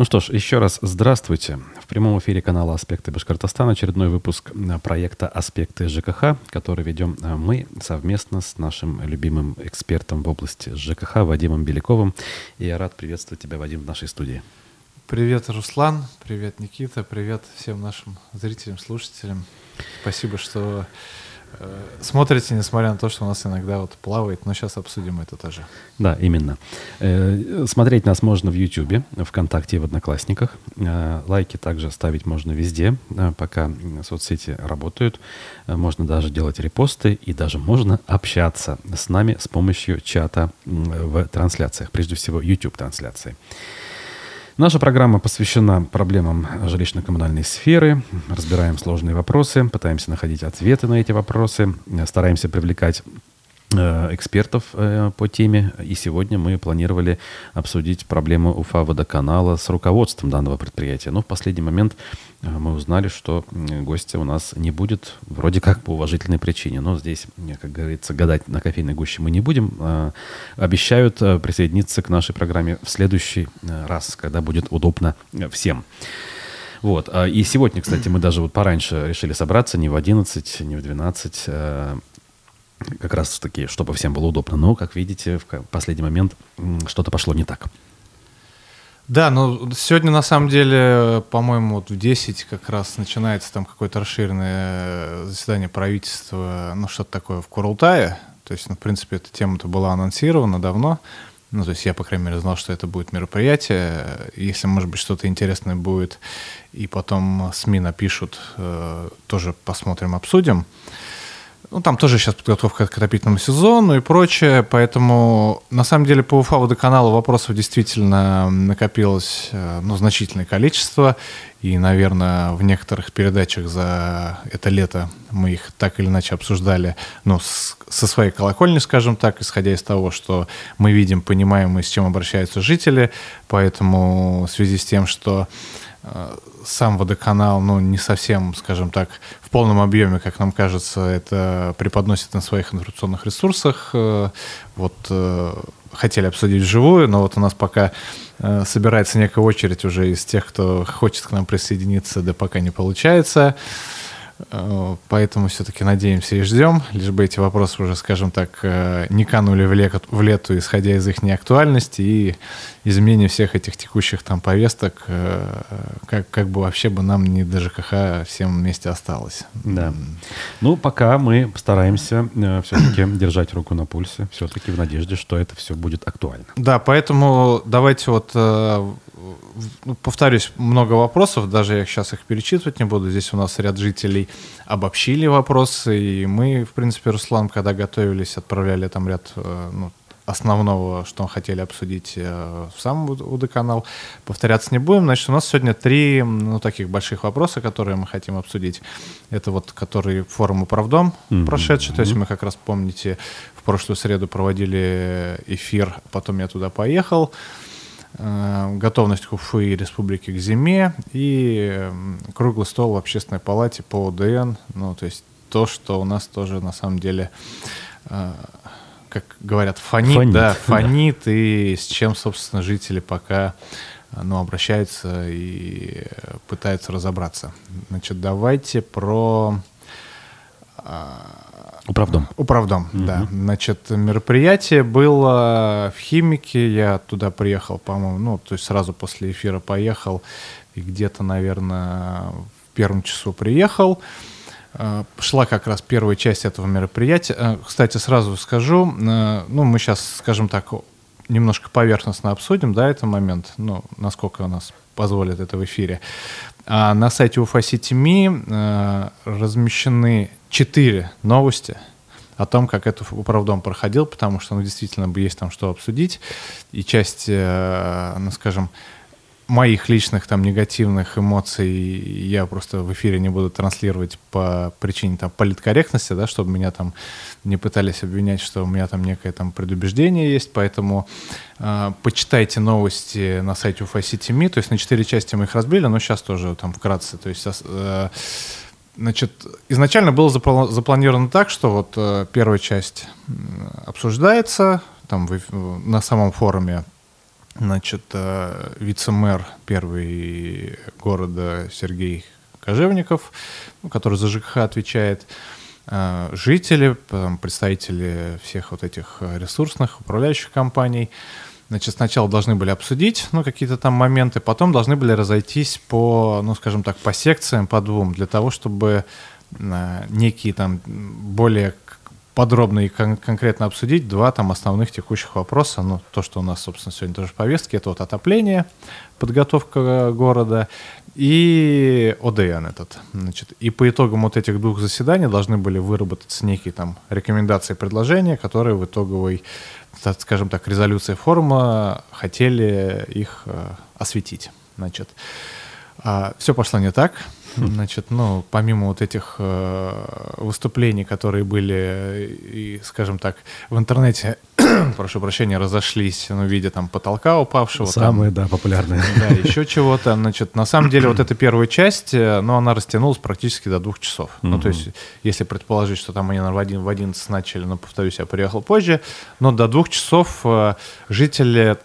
Ну что ж, еще раз здравствуйте. В прямом эфире канала «Аспекты Башкортостана» очередной выпуск э, проекта «Аспекты ЖКХ», который ведем э, мы совместно с нашим любимым экспертом в области ЖКХ Вадимом Беляковым. И я рад приветствовать тебя, Вадим, в нашей студии. Привет, Руслан, привет, Никита, привет всем нашим зрителям, слушателям. Спасибо, что смотрите, несмотря на то, что у нас иногда вот плавает, но сейчас обсудим это тоже. Да, именно. Э, смотреть нас можно в YouTube, ВКонтакте и в Одноклассниках. Э, лайки также ставить можно везде, пока соцсети работают. Можно даже делать репосты и даже можно общаться с нами с помощью чата в трансляциях, прежде всего YouTube-трансляции. Наша программа посвящена проблемам жилищно-коммунальной сферы. Разбираем сложные вопросы, пытаемся находить ответы на эти вопросы, стараемся привлекать Э, экспертов э, по теме. И сегодня мы планировали обсудить проблему Уфа водоканала с руководством данного предприятия. Но в последний момент э, мы узнали, что гостя у нас не будет, вроде как по уважительной причине. Но здесь, как говорится, гадать на кофейной гуще мы не будем. Обещают присоединиться к нашей программе в следующий раз, когда будет удобно всем. Вот. И сегодня, кстати, мы даже вот пораньше решили собраться, не в 11, не в 12, как раз таки, чтобы всем было удобно. Но, как видите, в последний момент что-то пошло не так. Да, ну сегодня на самом деле, по-моему, вот в 10 как раз начинается там какое-то расширенное заседание правительства, ну что-то такое в Курултае. То есть, ну, в принципе, эта тема-то была анонсирована давно. Ну, то есть я, по крайней мере, знал, что это будет мероприятие. Если, может быть, что-то интересное будет, и потом СМИ напишут, э, тоже посмотрим, обсудим. Ну, там тоже сейчас подготовка к отопительному сезону и прочее, поэтому на самом деле по Уфа водоканалу вопросов действительно накопилось э, ну, значительное количество, и, наверное, в некоторых передачах за это лето мы их так или иначе обсуждали, ну, с, со своей колокольни, скажем так, исходя из того, что мы видим, понимаем и с чем обращаются жители, поэтому в связи с тем, что э, сам водоканал, ну, не совсем, скажем так, в полном объеме, как нам кажется, это преподносит на своих информационных ресурсах. Э, вот э, хотели обсудить вживую, но вот у нас пока э, собирается некая очередь уже из тех, кто хочет к нам присоединиться, да пока не получается. Поэтому все-таки надеемся и ждем, лишь бы эти вопросы уже, скажем так, не канули в, лету, в лету, исходя из их неактуальности и изменения всех этих текущих там повесток, э, как, как бы вообще бы нам не до ЖКХ всем вместе осталось. Да. Ну, пока мы стараемся все-таки держать руку на пульсе, все-таки в надежде, что это все будет актуально. Да, поэтому давайте вот ну, повторюсь, много вопросов, даже я сейчас их перечитывать не буду. Здесь у нас ряд жителей обобщили вопросы, и мы, в принципе, Руслан, когда готовились, отправляли там ряд э, ну, основного, что мы хотели обсудить э, в сам УД-канал. Повторяться не будем. Значит, у нас сегодня три ну, таких больших вопроса, которые мы хотим обсудить. Это вот, который форум «Управдом» mm-hmm. прошедший. То есть мы как раз, помните, в прошлую среду проводили эфир, потом я туда поехал. Э, готовность Уфы и республики к зиме и круглый стол в общественной палате по ОДН. Ну, то есть то, что у нас тоже на самом деле, э, как говорят, фонит, фонит да, фонит, да. и с чем, собственно, жители пока ну, обращаются и пытаются разобраться. Значит, давайте про э, Управдом. Управдом, угу. да. Значит, мероприятие было в Химике, я туда приехал, по-моему, ну, то есть сразу после эфира поехал, и где-то, наверное, в первом часу приехал. Э, шла как раз первая часть этого мероприятия. Э, кстати, сразу скажу, э, ну, мы сейчас, скажем так, немножко поверхностно обсудим, да, этот момент, ну, насколько у нас позволит это в эфире. А на сайте UFA City размещены четыре новости о том, как это управдом проходил, потому что, ну, действительно, есть там что обсудить. И часть, э, ну, скажем, моих личных там негативных эмоций я просто в эфире не буду транслировать по причине там политкорректности, да, чтобы меня там не пытались обвинять, что у меня там некое там предубеждение есть, поэтому э, почитайте новости на сайте UFA то есть на четыре части мы их разбили, но сейчас тоже там вкратце, то есть э, Значит, изначально было запланировано так, что вот э, первая часть обсуждается там в, на самом форуме, Значит, э, вице-мэр первый города Сергей Кожевников, который за ЖКХ отвечает, э, жители, представители всех вот этих ресурсных управляющих компаний. Значит, сначала должны были обсудить, ну, какие-то там моменты, потом должны были разойтись по, ну, скажем так, по секциям, по двум, для того, чтобы э, некие там более подробно и кон- конкретно обсудить два там основных текущих вопроса. Ну, то, что у нас, собственно, сегодня тоже в повестке, это вот отопление, подготовка города и ОДН этот. Значит, и по итогам вот этих двух заседаний должны были выработаться некие там рекомендации и предложения, которые в итоговой, так, скажем так, резолюции форума хотели их э, осветить. Значит, э, все пошло не так. Значит, ну, помимо вот этих э, выступлений, которые были, и, скажем так, в интернете, прошу прощения, разошлись, ну, в виде там потолка упавшего. Самые, там, да, популярные. Да, еще чего-то. Значит, на самом деле вот эта первая часть, э, ну, она растянулась практически до двух часов. Mm-hmm. Ну, то есть, если предположить, что там они в, один, в 11 начали, но, повторюсь, я приехал позже, но до двух часов э, жители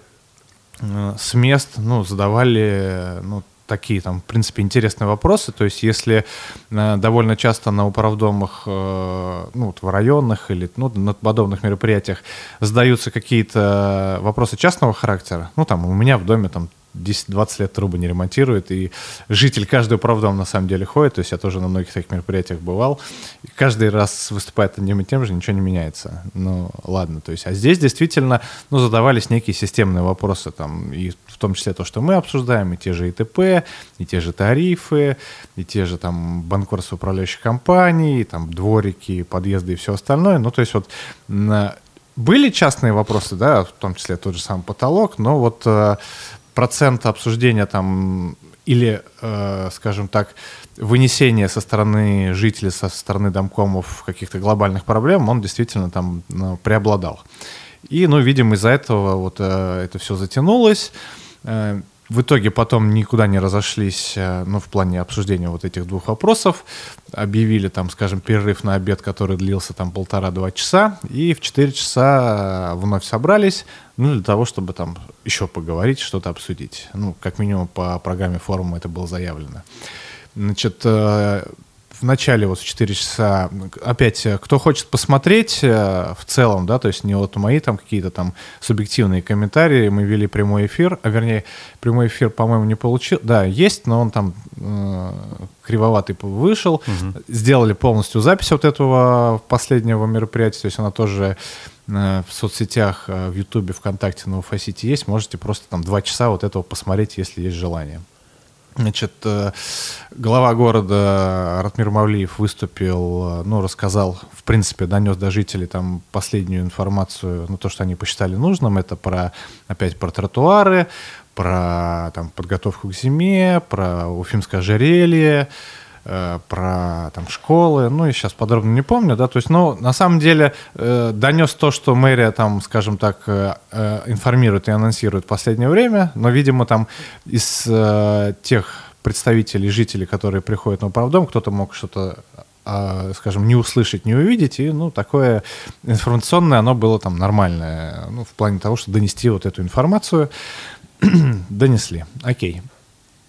э, с мест, ну, задавали, ну, такие там, в принципе, интересные вопросы. То есть, если э, довольно часто на управдомах, э, ну, вот в районных или ну, на подобных мероприятиях задаются какие-то вопросы частного характера, ну, там, у меня в доме там 10-20 лет трубы не ремонтирует, и житель каждый управдом на самом деле ходит, то есть я тоже на многих таких мероприятиях бывал, и каждый раз выступает одним и тем же, ничего не меняется. Ну, ладно, то есть, а здесь действительно, ну, задавались некие системные вопросы, там, и в том числе то, что мы обсуждаем, и те же ИТП, и те же тарифы, и те же там банкротство управляющих компаний, там дворики, подъезды и все остальное. Ну, то есть вот были частные вопросы, да, в том числе тот же самый потолок, но вот э, процент обсуждения там или, э, скажем так, вынесения со стороны жителей, со стороны домкомов каких-то глобальных проблем, он действительно там ну, преобладал. И, ну, видимо, из-за этого вот э, это все затянулось. Э, в итоге потом никуда не разошлись, э, ну, в плане обсуждения вот этих двух вопросов. Объявили там, скажем, перерыв на обед, который длился там полтора-два часа, и в четыре часа э, вновь собрались, ну, для того, чтобы там еще поговорить, что-то обсудить. Ну, как минимум по программе форума это было заявлено. Значит, в начале вот в 4 часа, опять, э, кто хочет посмотреть э, в целом, да, то есть не вот мои там какие-то там субъективные комментарии, мы вели прямой эфир, а вернее, прямой эфир, по-моему, не получил, да, есть, но он там э, кривоватый вышел, угу. сделали полностью запись вот этого последнего мероприятия, то есть она тоже э, в соцсетях, в Ютубе, ВКонтакте, на Уфасите есть, можете просто там два часа вот этого посмотреть, если есть желание. Значит, э, глава города Ратмир Мавлиев выступил, э, ну, рассказал, в принципе, донес до жителей там последнюю информацию, ну, то, что они посчитали нужным. Это про, опять, про тротуары, про там, подготовку к зиме, про Уфимское ожерелье, э, про там школы, ну, я сейчас подробно не помню, да, то есть, ну, на самом деле э, донес то, что мэрия там, скажем так, э, э, информирует и анонсирует в последнее время, но, видимо, там из э, тех представителей, жителей, которые приходят на управдом, кто-то мог что-то а, скажем, не услышать, не увидеть, и, ну, такое информационное, оно было там нормальное, ну, в плане того, что донести вот эту информацию, донесли, окей.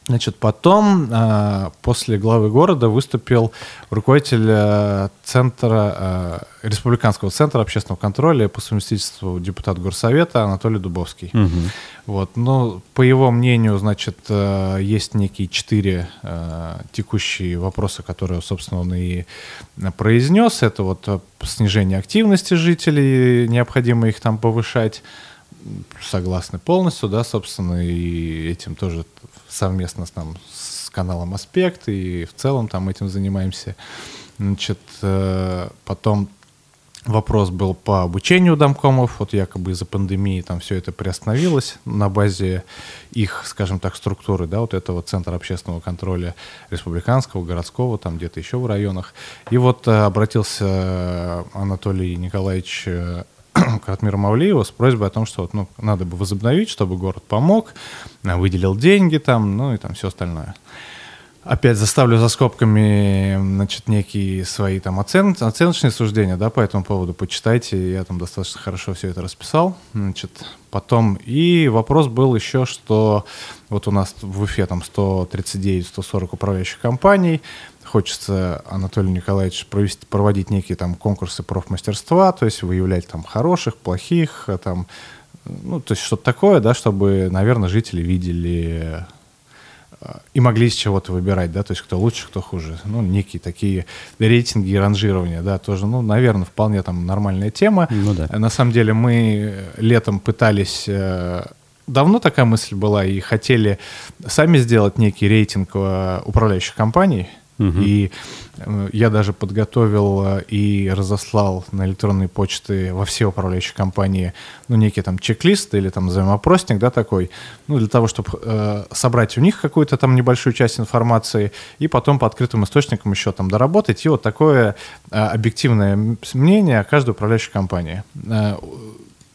Значит, потом, а, после главы города, выступил руководитель э, центра, э, Республиканского центра общественного контроля по совместительству депутат Горсовета Анатолий Дубовский. Угу. Вот, но по его мнению, значит, э, есть некие четыре текущие вопросы, которые, собственно, он и произнес. Это вот снижение активности жителей, необходимо их там повышать согласны полностью, да, собственно, и этим тоже совместно с, там, с каналом «Аспект», и в целом там этим занимаемся. Значит, э, потом вопрос был по обучению домкомов, вот якобы из-за пандемии там все это приостановилось на базе их, скажем так, структуры, да, вот этого Центра общественного контроля республиканского, городского, там где-то еще в районах. И вот э, обратился Анатолий Николаевич э, к Ратмиру Мавлиеву с просьбой о том, что вот, ну, надо бы возобновить, чтобы город помог, выделил деньги там, ну и там все остальное. опять заставлю за скобками, значит, некие свои там оцен, оценочные суждения, да, по этому поводу почитайте, я там достаточно хорошо все это расписал, значит, потом, и вопрос был еще, что вот у нас в Уфе там 139-140 управляющих компаний, хочется Анатолию Николаевичу провести, проводить некие там конкурсы профмастерства, то есть выявлять там хороших, плохих, там, ну, то есть что-то такое, да, чтобы, наверное, жители видели и могли из чего-то выбирать, да, то есть кто лучше, кто хуже. Ну, некие такие рейтинги и ранжирования, да, тоже, ну, наверное, вполне там нормальная тема. Ну да. На самом деле мы летом пытались э, давно такая мысль была и хотели сами сделать некий рейтинг э, управляющих компаний. Угу. И э, я даже подготовил э, и разослал на электронные почты во все управляющие компании, ну, некий там чек-лист или там взаимоопросник, да, такой, ну, для того, чтобы э, собрать у них какую-то там небольшую часть информации и потом по открытым источникам еще там доработать. И вот такое э, объективное мнение о каждой управляющей компании. Э,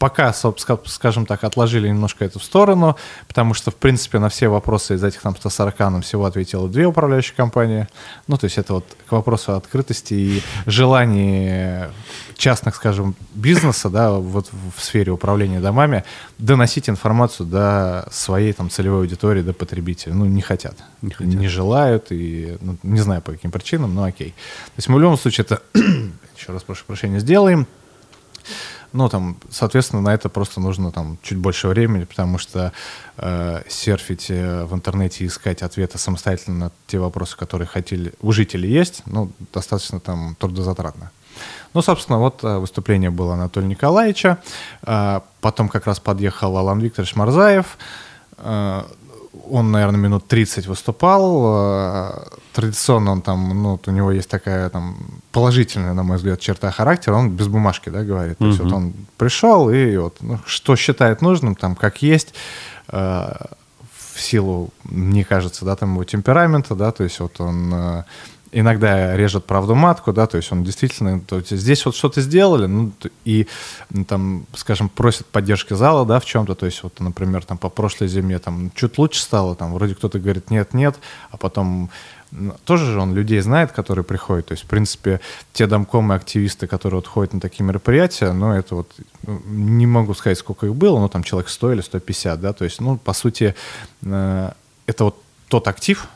пока, скажем так, отложили немножко это в сторону, потому что, в принципе, на все вопросы из этих там 140 нам всего ответила две управляющие компании. Ну, то есть это вот к вопросу открытости и желании частных, скажем, бизнеса, да, вот в сфере управления домами, доносить информацию до своей там целевой аудитории, до потребителя. Ну, не хотят. Не, хотят. не желают и, ну, не знаю по каким причинам, но окей. То есть мы в любом случае это, еще раз прошу прощения, сделаем. Ну, там, соответственно, на это просто нужно там чуть больше времени, потому что э, серфить э, в интернете и искать ответы самостоятельно на те вопросы, которые хотели, у жителей есть, ну, достаточно там трудозатратно. Ну, собственно, вот э, выступление было Анатолия Николаевича. Э, потом как раз подъехал Алан Викторович Марзаев он, наверное, минут 30 выступал. Э, традиционно он там, ну, у него есть такая там положительная, на мой взгляд, черта характера. Он без бумажки, да, говорит. То есть вот он пришел и вот, ну, что считает нужным, там, как есть, э, в силу, мне кажется, да, там его темперамента, да, то есть вот он э, иногда режет правду матку, да, то есть он действительно, то есть здесь вот что-то сделали, ну, и там, скажем, просит поддержки зала, да, в чем-то, то есть вот, например, там по прошлой зиме там чуть лучше стало, там вроде кто-то говорит нет-нет, а потом тоже же он людей знает, которые приходят. То есть, в принципе, те домкомы, активисты, которые вот ходят на такие мероприятия, ну, это вот, не могу сказать, сколько их было, но там человек 100 или 150, да, то есть, ну, по сути, э, это вот тот актив,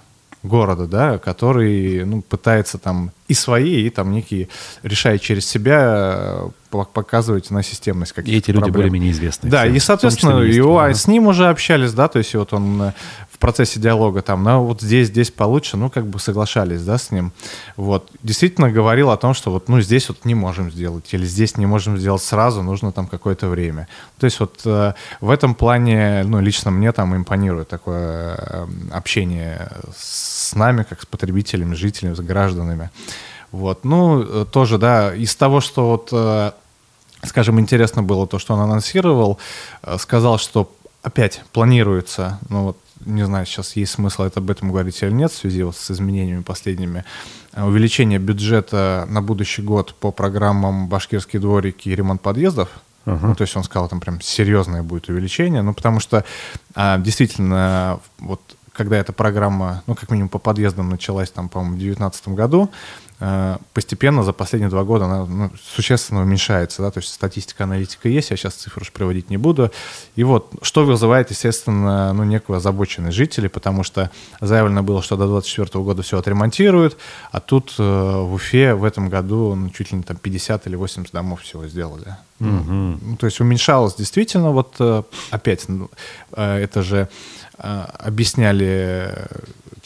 города, да, который ну, пытается там и свои, и там некие, решая через себя, э, показывать на системность каких-то И эти люди более-менее известны. Да, и, соответственно, его, да. с ним уже общались, да, то есть вот он э, в процессе диалога там, ну, вот здесь, здесь получше, ну, как бы соглашались, да, с ним. Вот. Действительно говорил о том, что вот, ну, здесь вот не можем сделать, или здесь не можем сделать сразу, нужно там какое-то время. То есть вот э, в этом плане, ну, лично мне там импонирует такое э, общение с нами, как с потребителями, жителями, с гражданами. Вот. Ну, э, тоже, да, из того, что вот э, скажем, интересно было то, что он анонсировал, э, сказал, что опять планируется, ну вот не знаю, сейчас есть смысл это об этом говорить или нет в связи вот с изменениями последними, э, увеличение бюджета на будущий год по программам «Башкирские дворики» и ремонт подъездов. Uh-huh. Ну, то есть он сказал, там прям серьезное будет увеличение, ну, потому что а, действительно, вот когда эта программа, ну, как минимум по подъездам началась, там, по-моему, в 2019 году, постепенно за последние два года она ну, существенно уменьшается, да, то есть статистика, аналитика есть, я сейчас цифры уж приводить не буду. И вот, что вызывает, естественно, ну, некую озабоченность жителей, потому что заявлено было, что до 2024 года все отремонтируют, а тут э, в Уфе в этом году ну, чуть ли не там 50 или 80 домов всего сделали. Угу. Ну, то есть уменьшалось действительно, вот э, опять, ну, э, это же э, объясняли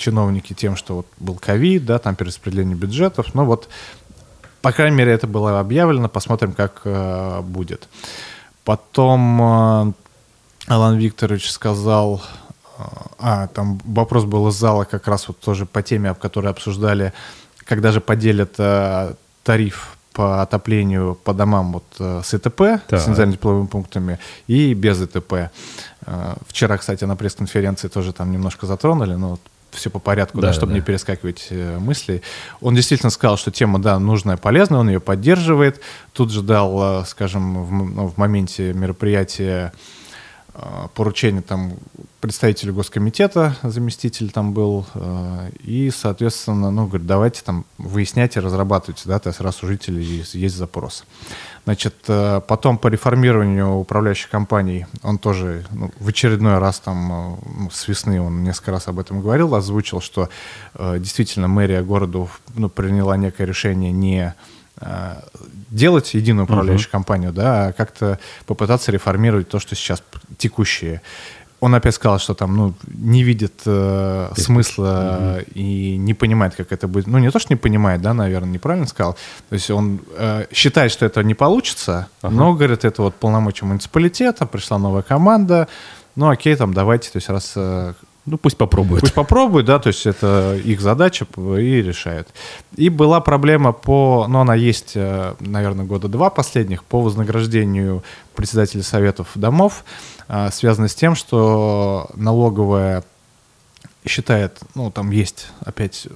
чиновники тем, что вот был ковид, да, там перераспределение бюджетов, но вот, по крайней мере, это было объявлено, посмотрим, как э, будет. Потом э, Алан Викторович сказал, э, а, там вопрос был из зала как раз вот тоже по теме, об которой обсуждали, когда же поделят э, тариф по отоплению по домам вот э, с ИТП, так. с индивидуальными пунктами, и без ИТП. Э, вчера, кстати, на пресс-конференции тоже там немножко затронули, но вот все по порядку, да, да, чтобы да. не перескакивать э, мысли. Он действительно сказал, что тема, да, нужная, полезная, он ее поддерживает. Тут же дал, э, скажем, в, ну, в моменте мероприятия Э, поручение там представителю госкомитета, заместитель там был, э, и, соответственно, ну, говорит, давайте там выясняйте, разрабатывайте, да, то есть раз у жителей есть запрос. Значит, э, потом по реформированию управляющих компаний он тоже ну, в очередной раз там ну, с весны он несколько раз об этом говорил, озвучил, что действительно мэрия города ну, приняла некое решение не делать единую управляющую uh-huh. компанию, да, а как-то попытаться реформировать то, что сейчас текущие. Он опять сказал, что там, ну, не видит э, смысла угу. и не понимает, как это будет. Ну, не то, что не понимает, да, наверное, неправильно сказал. То есть он э, считает, что это не получится, ага. но, говорит, это вот полномочия муниципалитета, пришла новая команда, ну, окей, там, давайте, то есть раз э, ну, пусть попробуют. Пусть попробуют, да, то есть это их задача и решают. И была проблема по, ну, она есть, э, наверное, года два последних, по вознаграждению председателей советов домов, э, связано с тем, что налоговая считает, ну, там есть опять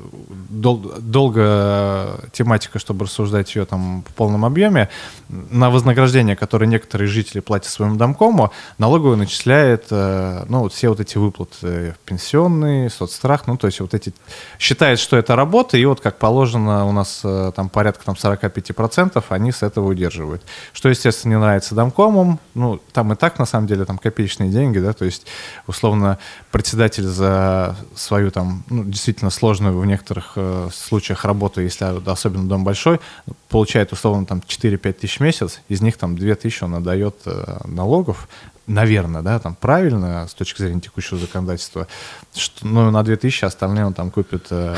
дол долго тематика, чтобы рассуждать ее там в полном объеме, на вознаграждение, которое некоторые жители платят своему домкому, налоговая начисляет, э, ну, вот все вот эти выплаты пенсионные, соцстрах, ну, то есть вот эти, считает, что это работа, и вот как положено у нас э, там порядка там 45% они с этого удерживают. Что, естественно, не нравится домкомам, ну, там и так, на самом деле, там копеечные деньги, да, то есть, условно, председатель за свою там, ну, действительно сложную в некоторых э, случаях работу, если особенно дом большой, получает условно там 4-5 тысяч в месяц, из них там 2 тысячи он отдает э, налогов, наверное, да, там правильно с точки зрения текущего законодательства, что, ну, на 2 тысячи остальные он там купит э,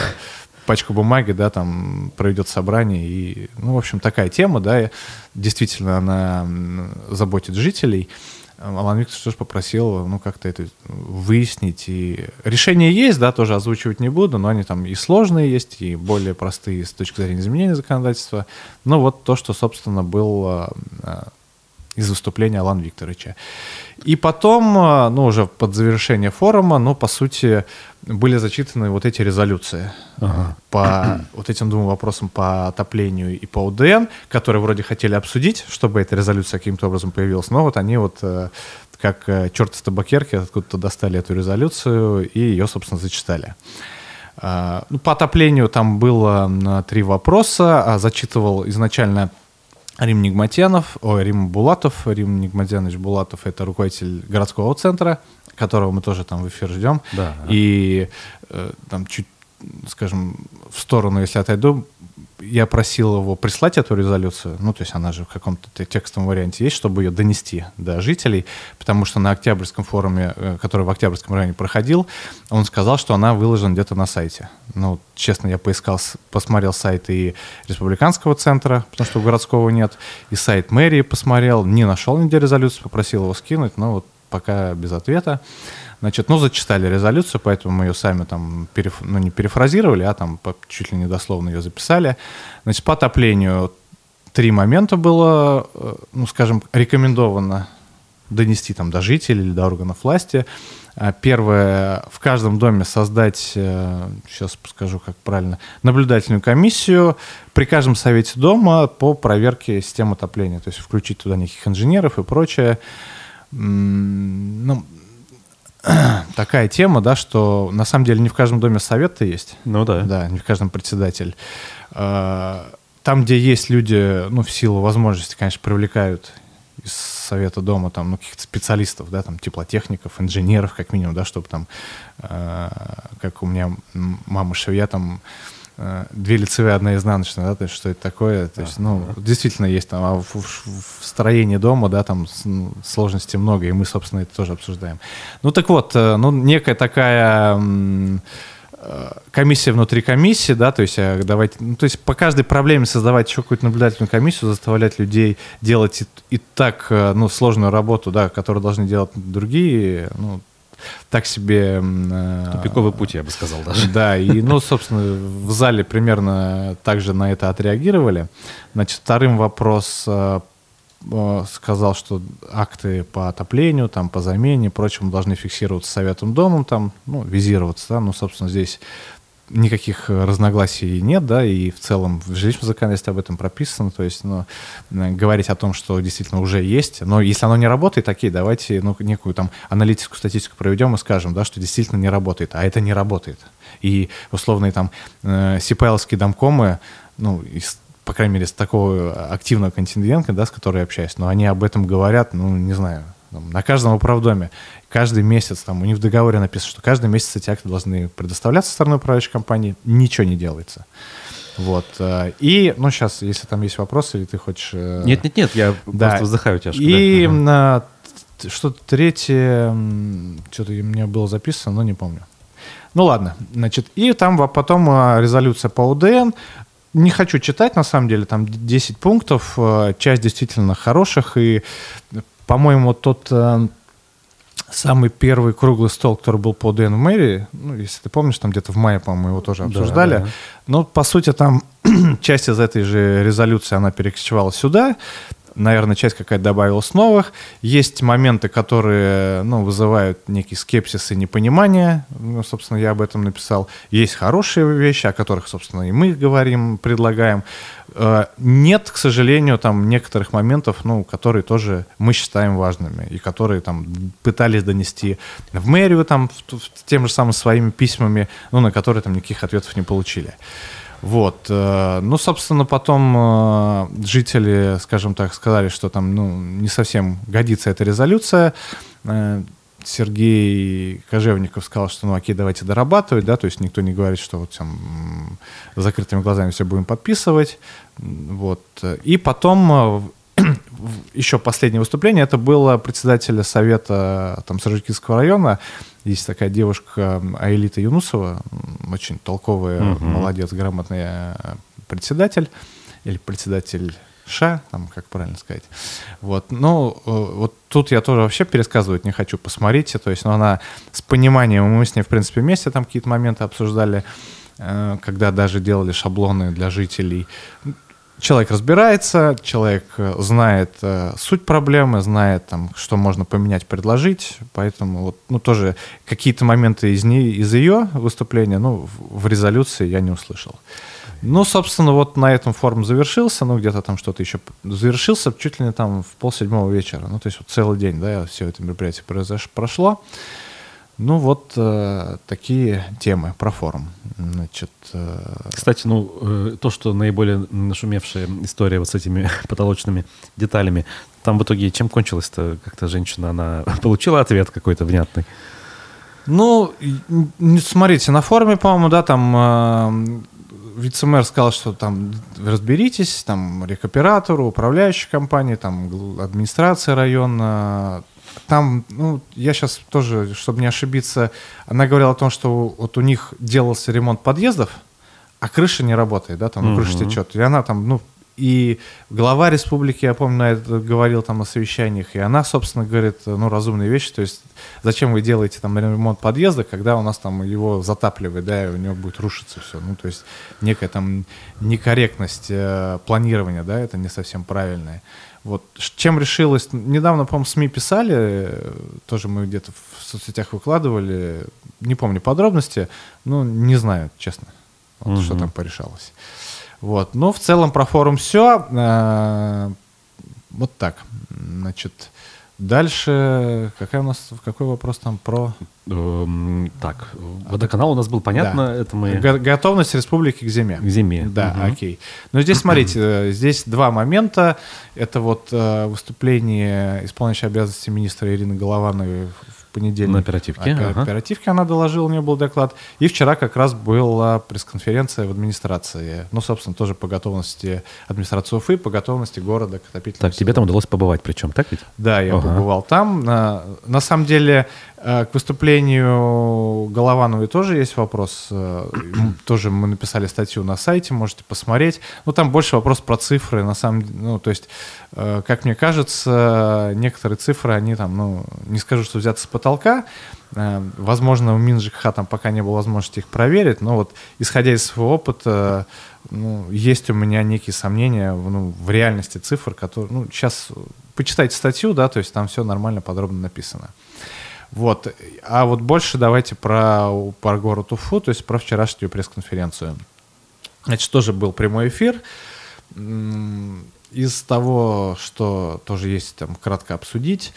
пачку бумаги, да, там проведет собрание и, ну, в общем, такая тема, да, действительно она заботит жителей. Алан Викторович тоже попросил, ну, как-то это выяснить. И решения есть, да, тоже озвучивать не буду, но они там и сложные есть, и более простые с точки зрения изменения законодательства. Но вот то, что, собственно, было а, из выступления Алана Викторовича. И потом, а, ну, уже под завершение форума, ну, по сути, были зачитаны вот эти резолюции ага. по вот этим двум вопросам по отоплению и по УДН, которые вроде хотели обсудить, чтобы эта резолюция каким-то образом появилась, но вот они вот э, как э, черт из табакерки откуда-то достали эту резолюцию и ее, собственно, зачитали. А, ну, по отоплению там было три вопроса. А зачитывал изначально Рим Нигматьянов, ой, Рим Булатов. Рим Нигматьянович Булатов — это руководитель городского центра, которого мы тоже там в эфир ждем. Да. И э, там чуть, скажем, в сторону, если отойду, я просил его прислать эту резолюцию, ну, то есть она же в каком-то текстовом варианте есть, чтобы ее донести до жителей, потому что на Октябрьском форуме, э, который в Октябрьском районе проходил, он сказал, что она выложена где-то на сайте. Ну, честно, я поискал, посмотрел сайт и Республиканского центра, потому что городского нет, и сайт мэрии посмотрел, не нашел нигде резолюцию, попросил его скинуть, но вот пока без ответа. Значит, ну, зачитали резолюцию, поэтому мы ее сами там, переф... ну, не перефразировали, а там чуть ли не дословно ее записали. Значит, по отоплению три момента было, э, ну, скажем, рекомендовано донести там до жителей или до органов власти. А первое, в каждом доме создать, сейчас э, скажу как правильно, наблюдательную комиссию при каждом совете дома по проверке системы отопления, то есть включить туда неких инженеров и прочее ну, такая тема, да, что на самом деле не в каждом доме совет-то есть. Ну да. Да, не в каждом председатель. А, там, где есть люди, ну, в силу возможности, конечно, привлекают из совета дома там, ну, каких-то специалистов, да, там, теплотехников, инженеров, как минимум, да, чтобы там, э, как у меня мама швея там Э, две лицевые, одна изнаночная, да, то есть что это такое, то есть, ну, действительно есть там, а в, в, в строении дома, да, там сложностей много, и мы, собственно, это тоже обсуждаем. Ну, так вот, э, ну, некая такая э, комиссия внутри комиссии, да, то есть давайте, ну, то есть по каждой проблеме создавать еще какую-то наблюдательную комиссию, заставлять людей делать и, и так, ну, сложную работу, да, которую должны делать другие, ну, так себе... Э, Тупиковый путь, я бы сказал даже. Да, и, ну, собственно, в зале примерно также на это отреагировали. Значит, вторым вопрос э, э, сказал, что акты по отоплению, там, по замене и прочему должны фиксироваться Советом Домом, там, ну, визироваться, да, ну, собственно, здесь никаких разногласий нет, да, и в целом в жилищном законодательстве об этом прописано, то есть, ну, говорить о том, что действительно уже есть, но если оно не работает, окей, давайте, ну, некую там аналитическую статистику проведем и скажем, да, что действительно не работает, а это не работает. И условные там э, сипайловские домкомы, ну, из по крайней мере, с такого активного контингента, да, с которой я общаюсь, но они об этом говорят, ну, не знаю, на каждом управдоме, каждый месяц, там, у них в договоре написано, что каждый месяц эти акты должны предоставляться стороной управляющей компании, ничего не делается. Вот. Э, и, ну, сейчас, если там есть вопросы, или ты хочешь... Э, Нет-нет-нет, я да. просто вздыхаю тяжко. И да. что-то третье, что-то у меня было записано, но не помню. Ну ладно, значит, и там потом э, резолюция по УДН, не хочу читать, на самом деле, там 10 пунктов, часть действительно хороших, и по-моему, тот самый первый круглый стол, который был по ДН в мэрии, ну, если ты помнишь, там где-то в мае, по-моему, его тоже обсуждали. Да, да. Но, по сути, там часть из этой же резолюции, она перекочевала сюда наверное, часть какая-то добавилась новых. Есть моменты, которые ну, вызывают некий скепсис и непонимание. Ну, собственно, я об этом написал. Есть хорошие вещи, о которых, собственно, и мы говорим, предлагаем. Э, нет, к сожалению, там некоторых моментов, ну, которые тоже мы считаем важными и которые там пытались донести в мэрию там в, в, тем же самым своими письмами, ну, на которые там никаких ответов не получили. Вот. Э, ну, собственно, потом э, жители, скажем так, сказали, что там ну, не совсем годится эта резолюция. Э, Сергей Кожевников сказал, что ну окей, давайте дорабатывать, да, то есть никто не говорит, что вот там закрытыми глазами все будем подписывать. Вот. И потом еще последнее выступление, это было председателя совета там Саржикинского района, есть такая девушка Аэлита Юнусова, очень толковая, угу. молодец, грамотный председатель, или председатель Ша, там, как правильно сказать. Вот, ну, э, вот тут я тоже вообще пересказывать не хочу, посмотрите, то есть, ну, она с пониманием, мы с ней, в принципе, вместе там какие-то моменты обсуждали, э, когда даже делали шаблоны для жителей человек разбирается, человек э, знает э, суть проблемы, знает, там, что можно поменять, предложить, поэтому вот, ну, тоже какие-то моменты из, не, из ее выступления, ну, в, в резолюции я не услышал. Ну, собственно, вот на этом форум завершился, ну, где-то там что-то еще завершился, чуть ли не там в полседьмого вечера, ну, то есть вот целый день, да, все это мероприятие произошло, прошло. Ну вот э, такие темы про форум. Значит, э... Кстати, ну э, то, что наиболее нашумевшая история вот с этими потолочными деталями, там в итоге чем кончилось-то? Как-то женщина, она получила ответ какой-то внятный? Ну, смотрите, на форуме, по-моему, да, там э, вице-мэр сказал, что там разберитесь, там рекоператору, управляющей компании, там администрация района, там, ну, я сейчас тоже, чтобы не ошибиться, она говорила о том, что вот у них делался ремонт подъездов, а крыша не работает, да, там угу. крыша течет. И она там, ну, и глава республики, я помню, на это говорил там на совещаниях, и она, собственно, говорит, ну, разумные вещи, то есть зачем вы делаете там ремонт подъезда, когда у нас там его затапливает, да, и у него будет рушиться все. Ну, то есть некая там некорректность э, планирования, да, это не совсем правильная. Вот чем решилось, недавно, по-моему, СМИ писали, тоже мы где-то в соцсетях выкладывали, не помню подробности, ну, не знаю, честно, вот, угу. что там порешалось. Вот, но в целом про форум все. Э, вот так, значит, Дальше, какая у нас, какой вопрос там про... Эм, так, водоканал у нас был, понятно, да. это мы... Готовность республики к зиме. К зиме. Да, угу. окей. Но здесь, смотрите, э, здесь два момента. Это вот э, выступление исполняющей обязанности министра Ирины Головановой понедельник. На оперативке. На ага. оперативке она доложила, у нее был доклад. И вчера как раз была пресс-конференция в администрации. Ну, собственно, тоже по готовности администрации Уфы, по готовности города к отопительному Так, тебе там удалось побывать причем, так ведь? Да, я ага. побывал там. На, на самом деле, к выступлению Головановой тоже есть вопрос. Э, тоже мы написали статью на сайте, можете посмотреть. Ну, там больше вопрос про цифры. На самом деле, ну, то есть, э, как мне кажется, некоторые цифры, они там, ну, не скажу, что взяты с потолка. Возможно, у МинЖКХ там пока не было возможности их проверить, но вот, исходя из своего опыта, ну, есть у меня некие сомнения ну, в реальности цифр, которые, ну, сейчас почитайте статью, да, то есть там все нормально, подробно написано. Вот. А вот больше давайте про, про город Уфу, то есть про вчерашнюю пресс-конференцию. Значит, тоже был прямой эфир. Из того, что тоже есть там кратко обсудить,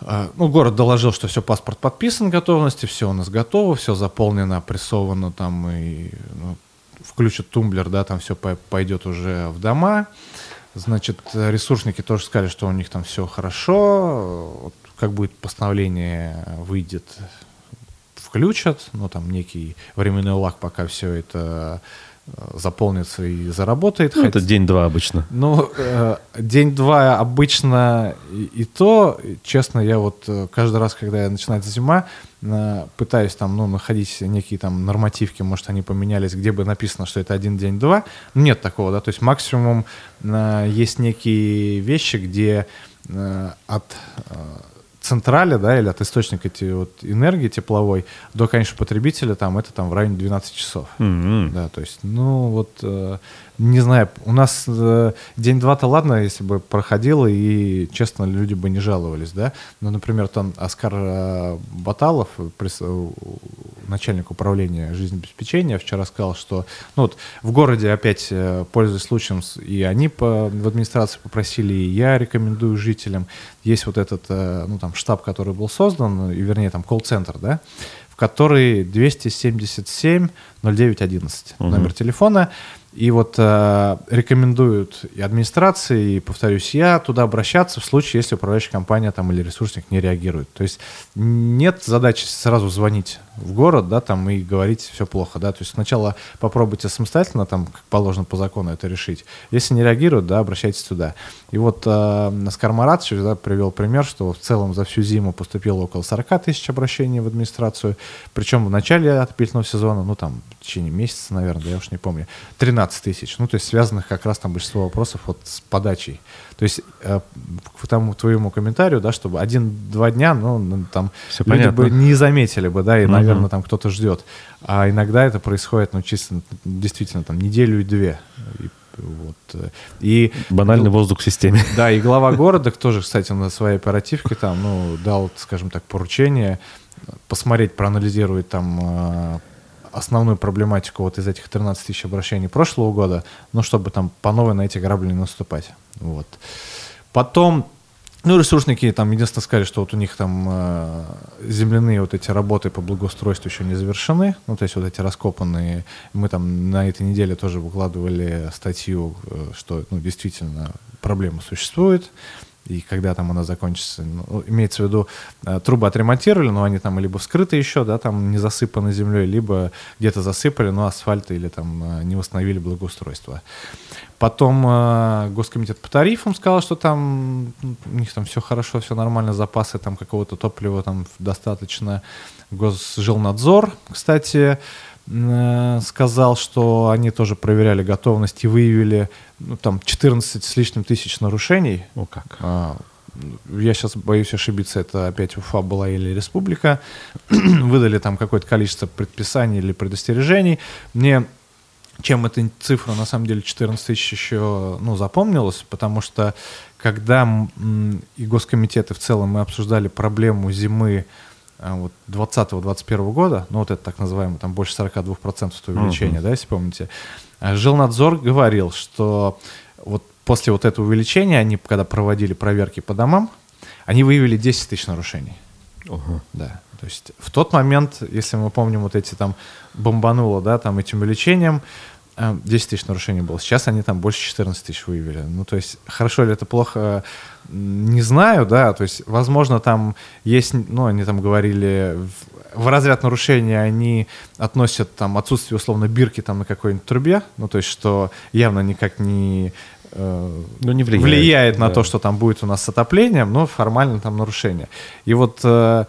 а, ну, город доложил, что все, паспорт подписан, готовности, все у нас готово, все заполнено, прессовано там и ну, включат тумблер, да, там все пойдет уже в дома. Значит, ресурсники тоже сказали, что у них там все хорошо. Вот как будет постановление выйдет, включат, ну там некий временной лаг, пока все это Э, заполнится и заработает. Ну, это день-два обычно. Ну, э, день-два обычно и, и то, честно, я вот э, каждый раз, когда начинается зима, э, пытаюсь там, ну, находить некие там нормативки, может, они поменялись, где бы написано, что это один день-два. Нет такого, да, то есть максимум э, есть некие вещи, где э, от э, централи, да, или от источника эти, вот, энергии тепловой до конечного потребителя, там, это там в районе 12 часов. Mm-hmm. Да, то есть, ну, вот, э, не знаю, у нас э, день-два-то ладно, если бы проходило, и, честно, люди бы не жаловались, да. Но, например, там Оскар э, Баталов, пресс, э, начальник управления жизнеобеспечения, вчера сказал, что, ну, вот, в городе опять, э, пользуясь случаем, и они по, в администрации попросили, и я рекомендую жителям, есть вот этот, э, ну, там, штаб, который был создан, и, вернее, там, колл-центр, да, в который 277 0911 угу. номер телефона. И вот э, рекомендуют и администрации, и, повторюсь, я туда обращаться в случае, если управляющая компания там или ресурсник не реагирует. То есть нет задачи сразу звонить в город, да, там и говорить все плохо, да. То есть сначала попробуйте самостоятельно, там, как положено по закону, это решить. Если не реагируют, да, обращайтесь туда. И вот э, Наскар Маратович да, привел пример, что в целом за всю зиму поступило около 40 тысяч обращений в администрацию. Причем в начале отопительного сезона, ну там в течение месяца, наверное, да, я уж не помню, 13 тысяч. Ну, то есть связанных как раз там большинство вопросов вот с подачей. То есть э, к тому твоему комментарию, да, чтобы один-два дня, ну, там Все люди понятно. бы не заметили бы, да, и, угу. наверное, там кто-то ждет. А иногда это происходит, ну, чисто, действительно, там, неделю и две. И, вот. Э, и, Банальный ну, воздух в системе. Да, и глава города тоже, кстати, на своей оперативке там, ну, дал, скажем так, поручение посмотреть, проанализировать там э, основную проблематику вот из этих 13 тысяч обращений прошлого года, ну, чтобы там по новой на эти грабли не наступать. Вот. Потом, ну, ресурсники там единственное сказали, что вот у них там э, земляные вот эти работы по благоустройству еще не завершены, ну, то есть вот эти раскопанные, мы там на этой неделе тоже выкладывали статью, э, что, ну, действительно проблема существует, и когда там она закончится, ну, имеется в виду, э, трубы отремонтировали, но они там либо вскрыты еще, да, там не засыпаны землей, либо где-то засыпали, но асфальт или там э, не восстановили благоустройство. Потом э, Госкомитет по тарифам сказал, что там у них там все хорошо, все нормально, запасы там какого-то топлива там достаточно. Госжилнадзор, кстати, сказал, что они тоже проверяли готовность и выявили ну, там 14 с лишним тысяч нарушений. О как. А, я сейчас боюсь ошибиться, это опять Уфа была или Республика. Выдали там какое-то количество предписаний или предостережений. Мне чем эта цифра, на самом деле, 14 тысяч еще ну, запомнилась, потому что когда и госкомитеты в целом мы обсуждали проблему зимы вот 20-21 года, ну вот это так называемое, там больше 42% увеличения, uh-huh. да, если помните, а, Жилнадзор говорил, что вот после вот этого увеличения, они когда проводили проверки по домам, они выявили 10 тысяч нарушений. Uh-huh. Да. То есть в тот момент, если мы помним вот эти там бомбануло, да, там этим увеличением, 10 а, тысяч нарушений было. Сейчас они там больше 14 тысяч выявили. Ну, то есть, хорошо ли это плохо, не знаю, да. То есть, возможно, там есть, ну, они там говорили, в, в разряд нарушения они относят там отсутствие, условно, бирки там на какой-нибудь трубе. Ну, то есть, что явно никак не э, ну, не влияет, влияет на да. то, что там будет у нас с отоплением, но формально там нарушение. И вот э,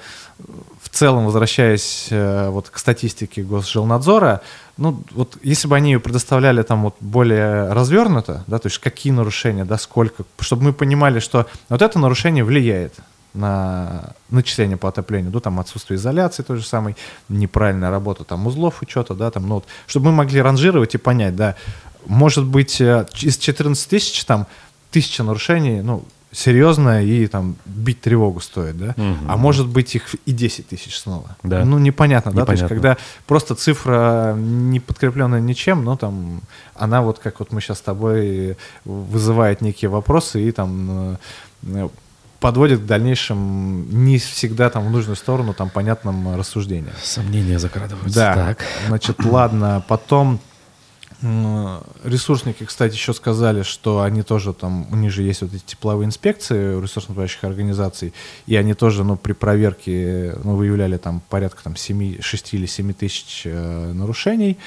в целом, возвращаясь э, вот к статистике Госжилнадзора, ну, вот если бы они ее предоставляли там вот более развернуто, да, то есть какие нарушения, да, сколько, чтобы мы понимали, что вот это нарушение влияет на начисление по отоплению, ну, там отсутствие изоляции той же самой, неправильная работа там узлов учета, да, там, ну, вот, чтобы мы могли ранжировать и понять, да, может быть, э, из 14 тысяч там тысяча нарушений, ну, серьезно и там бить тревогу стоит, да? Угу. А может быть их и 10 тысяч снова. Да. Ну, непонятно, непонятно, да? То есть, когда просто цифра не подкрепленная ничем, но там она вот как вот мы сейчас с тобой вызывает некие вопросы и там э, подводит к дальнейшим не всегда там в нужную сторону там понятным рассуждениям. Сомнения закрадываются. Да. Так. Значит, ладно. Потом ресурсники, кстати, еще сказали, что они тоже там, у них же есть вот эти тепловые инспекции у ресурсно-управляющих организаций, и они тоже, ну, при проверке, ну, выявляли там порядка там 7, 6 или 7 тысяч э, нарушений,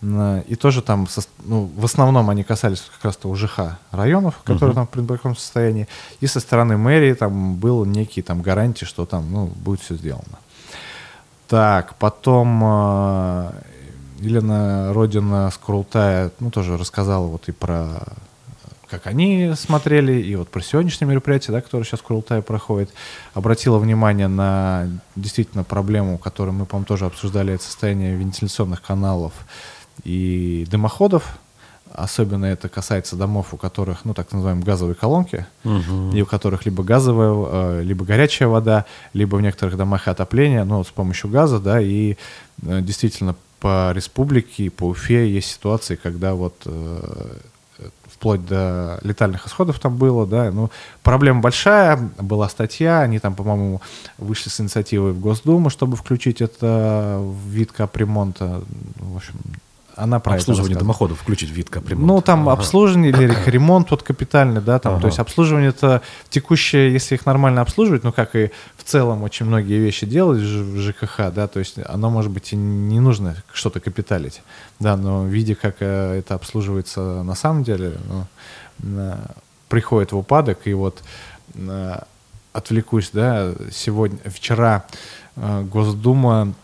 и тоже там, ну, в основном они касались как раз-то УЖХ районов, которые uh-huh. там в предбрачном состоянии, и со стороны мэрии там был некий там гарантии, что там, ну, будет все сделано. Так, потом э, Елена Родина Скрултая, ну, тоже рассказала вот и про как они смотрели, и вот про сегодняшнее мероприятие, да, которое сейчас в Курултае проходит, обратила внимание на действительно проблему, которую мы, по-моему, тоже обсуждали, это состояние вентиляционных каналов и дымоходов. Особенно это касается домов, у которых, ну, так называемые газовые колонки, угу. и у которых либо газовая, э, либо горячая вода, либо в некоторых домах отопление, ну, вот с помощью газа, да, и э, действительно по республике и по Уфе есть ситуации, когда вот э, вплоть до летальных исходов там было, да, ну, проблема большая, была статья, они там, по-моему, вышли с инициативой в Госдуму, чтобы включить это в вид капремонта, в общем, она про Обслуживание домоходов включить вид капремонт. Ну, там ага. обслуживание или ремонт вот капитальный, да, там, ага. то есть обслуживание это текущее, если их нормально обслуживать, ну, как и в целом очень многие вещи делать в ЖКХ, да, то есть оно, может быть, и не нужно что-то капиталить, да, но видя, как э, это обслуживается на самом деле, ну, приходит в упадок, и вот отвлекусь, да, сегодня, вчера э, Госдума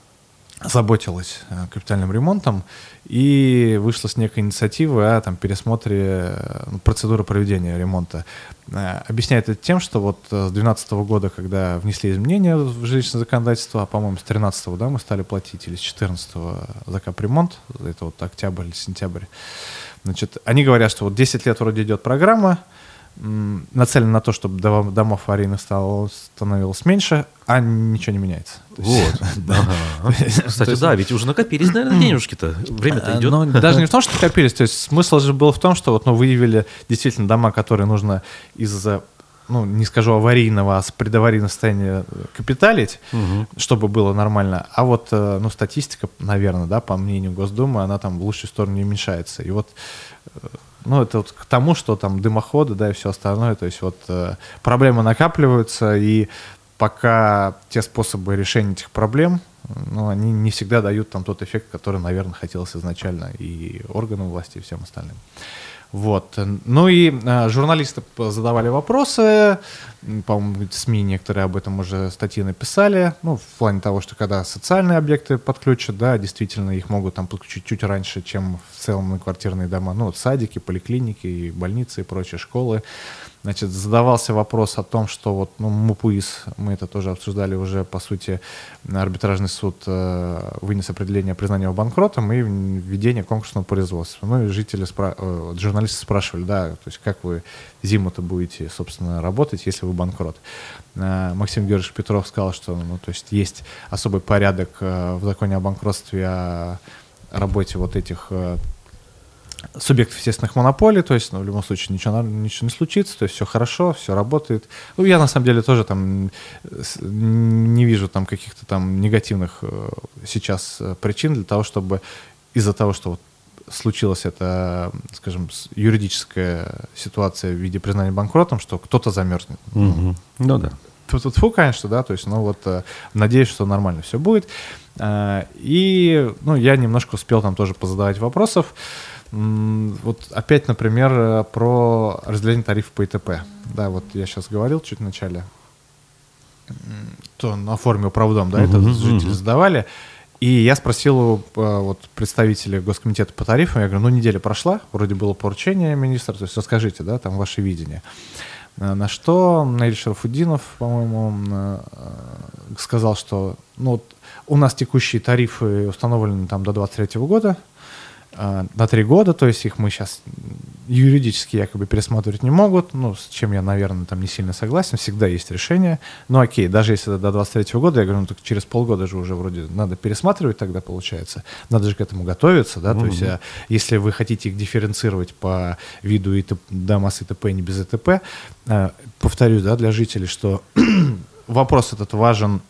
заботилась э, капитальным ремонтом и вышла с некой инициативой о там, пересмотре ну, процедуры проведения ремонта. Э, объясняет это тем, что вот с 2012 года, когда внесли изменения в жилищное законодательство, а, по-моему, с 2013 да, мы стали платить, или с 2014 за капремонт, это вот октябрь или сентябрь, значит, они говорят, что вот 10 лет вроде идет программа, нацелен на то, чтобы домов аварийных стало, становилось меньше, а ничего не меняется. Вот. Кстати, да, ведь уже накопились, наверное, денежки-то. Время-то идет. Ну, даже не в том, что накопились. То есть смысл же был в том, что вот, ну, выявили действительно дома, которые нужно из-за ну, не скажу аварийного, а с предаварийного состояния капиталить, угу. чтобы было нормально. А вот, э, ну, статистика, наверное, да, по мнению Госдумы, она там в лучшую сторону не уменьшается. И вот э, ну, это вот к тому, что там дымоходы, да, и все остальное, то есть вот э, проблемы накапливаются, и пока те способы решения этих проблем, ну, они не всегда дают там тот эффект, который, наверное, хотелось изначально и органам власти, и всем остальным. Вот. Ну и э, журналисты задавали вопросы, по-моему, СМИ некоторые об этом уже статьи написали, ну, в плане того, что когда социальные объекты подключат, да, действительно их могут там подключить чуть раньше, чем в целом на квартирные дома, ну, вот садики, поликлиники, больницы и прочие школы. Значит, задавался вопрос о том, что вот ну, МУПУИС, мы это тоже обсуждали уже, по сути, арбитражный суд э, вынес определение признания его банкротом и введение конкурсного производства. Ну и жители, спра- э, журналисты спрашивали, да, то есть как вы зиму-то будете, собственно, работать, если вы банкрот. Э, Максим Георгиевич Петров сказал, что ну, то есть есть особый порядок э, в законе о банкротстве о работе вот этих э, субъектов естественных монополий, то есть, ну, в любом случае ничего, ничего не случится, то есть все хорошо, все работает. Ну, я на самом деле тоже там не вижу там каких-то там негативных э, сейчас э, причин для того, чтобы из-за того, что вот случилась эта, скажем, юридическая ситуация в виде признания банкротом, что кто-то замерзнет. Угу. Ну да. Тут фу, конечно, да, то есть, ну вот, э, надеюсь, что нормально все будет. И, ну, я немножко успел там тоже позадавать вопросов. Вот опять, например, э, про разделение тарифов по ИТП. Да, вот я сейчас говорил чуть в начале, то на форуме управдом, да, это жители задавали. И я спросил у э, вот, представителей Госкомитета по тарифам, я говорю, ну неделя прошла, вроде было поручение министра, то есть расскажите, да, там ваше видение. Э, на что Наиль Шарафуддинов, по-моему, сказал, что ну, вот у нас текущие тарифы установлены там до 23 года, на три года, то есть их мы сейчас юридически якобы пересматривать не могут, ну, с чем я, наверное, там не сильно согласен, всегда есть решение. Ну, окей, даже если это до 23 года, я говорю, ну, так через полгода же уже вроде надо пересматривать тогда, получается. Надо же к этому готовиться, да, mm-hmm. то есть а, если вы хотите их дифференцировать по виду ИТП, дома с ИТП и не без ИТП, а, повторюсь, да, для жителей, что вопрос этот важен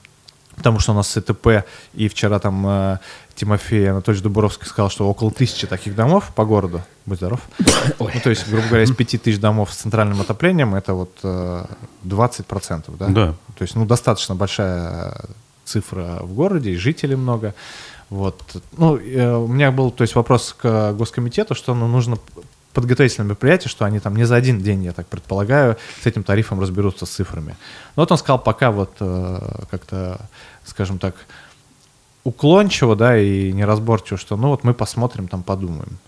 потому что у нас СТП, и вчера там э, Тимофей Анатольевич Дубровский сказал, что около тысячи таких домов по городу. Будь здоров. Ой. Ну, то есть, грубо говоря, из пяти тысяч домов с центральным отоплением это вот э, 20%, да? Да. То есть, ну, достаточно большая цифра в городе, и жителей много. Вот. Ну, э, у меня был, то есть, вопрос к Госкомитету, что ну, нужно подготовительное мероприятие, что они там не за один день, я так предполагаю, с этим тарифом разберутся с цифрами. Но вот он сказал, пока вот э, как-то, скажем так, уклончиво, да, и неразборчиво, что ну вот мы посмотрим, там подумаем.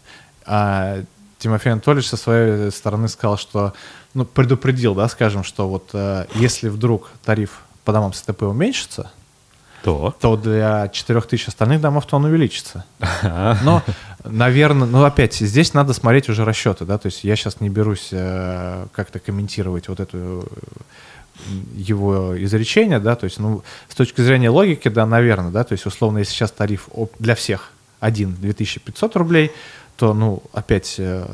А Тимофей Анатольевич со своей стороны сказал, что, ну, предупредил, да, скажем, что вот э, если вдруг тариф по домам с ТП уменьшится, то, то для 4000 остальных домов то он увеличится. Но, наверное, ну опять, здесь надо смотреть уже расчеты, да, то есть я сейчас не берусь э, как-то комментировать вот эту его изречение, да, то есть, ну, с точки зрения логики, да, наверное, да, то есть, условно, если сейчас тариф для всех один 2500 рублей, то, ну, опять э,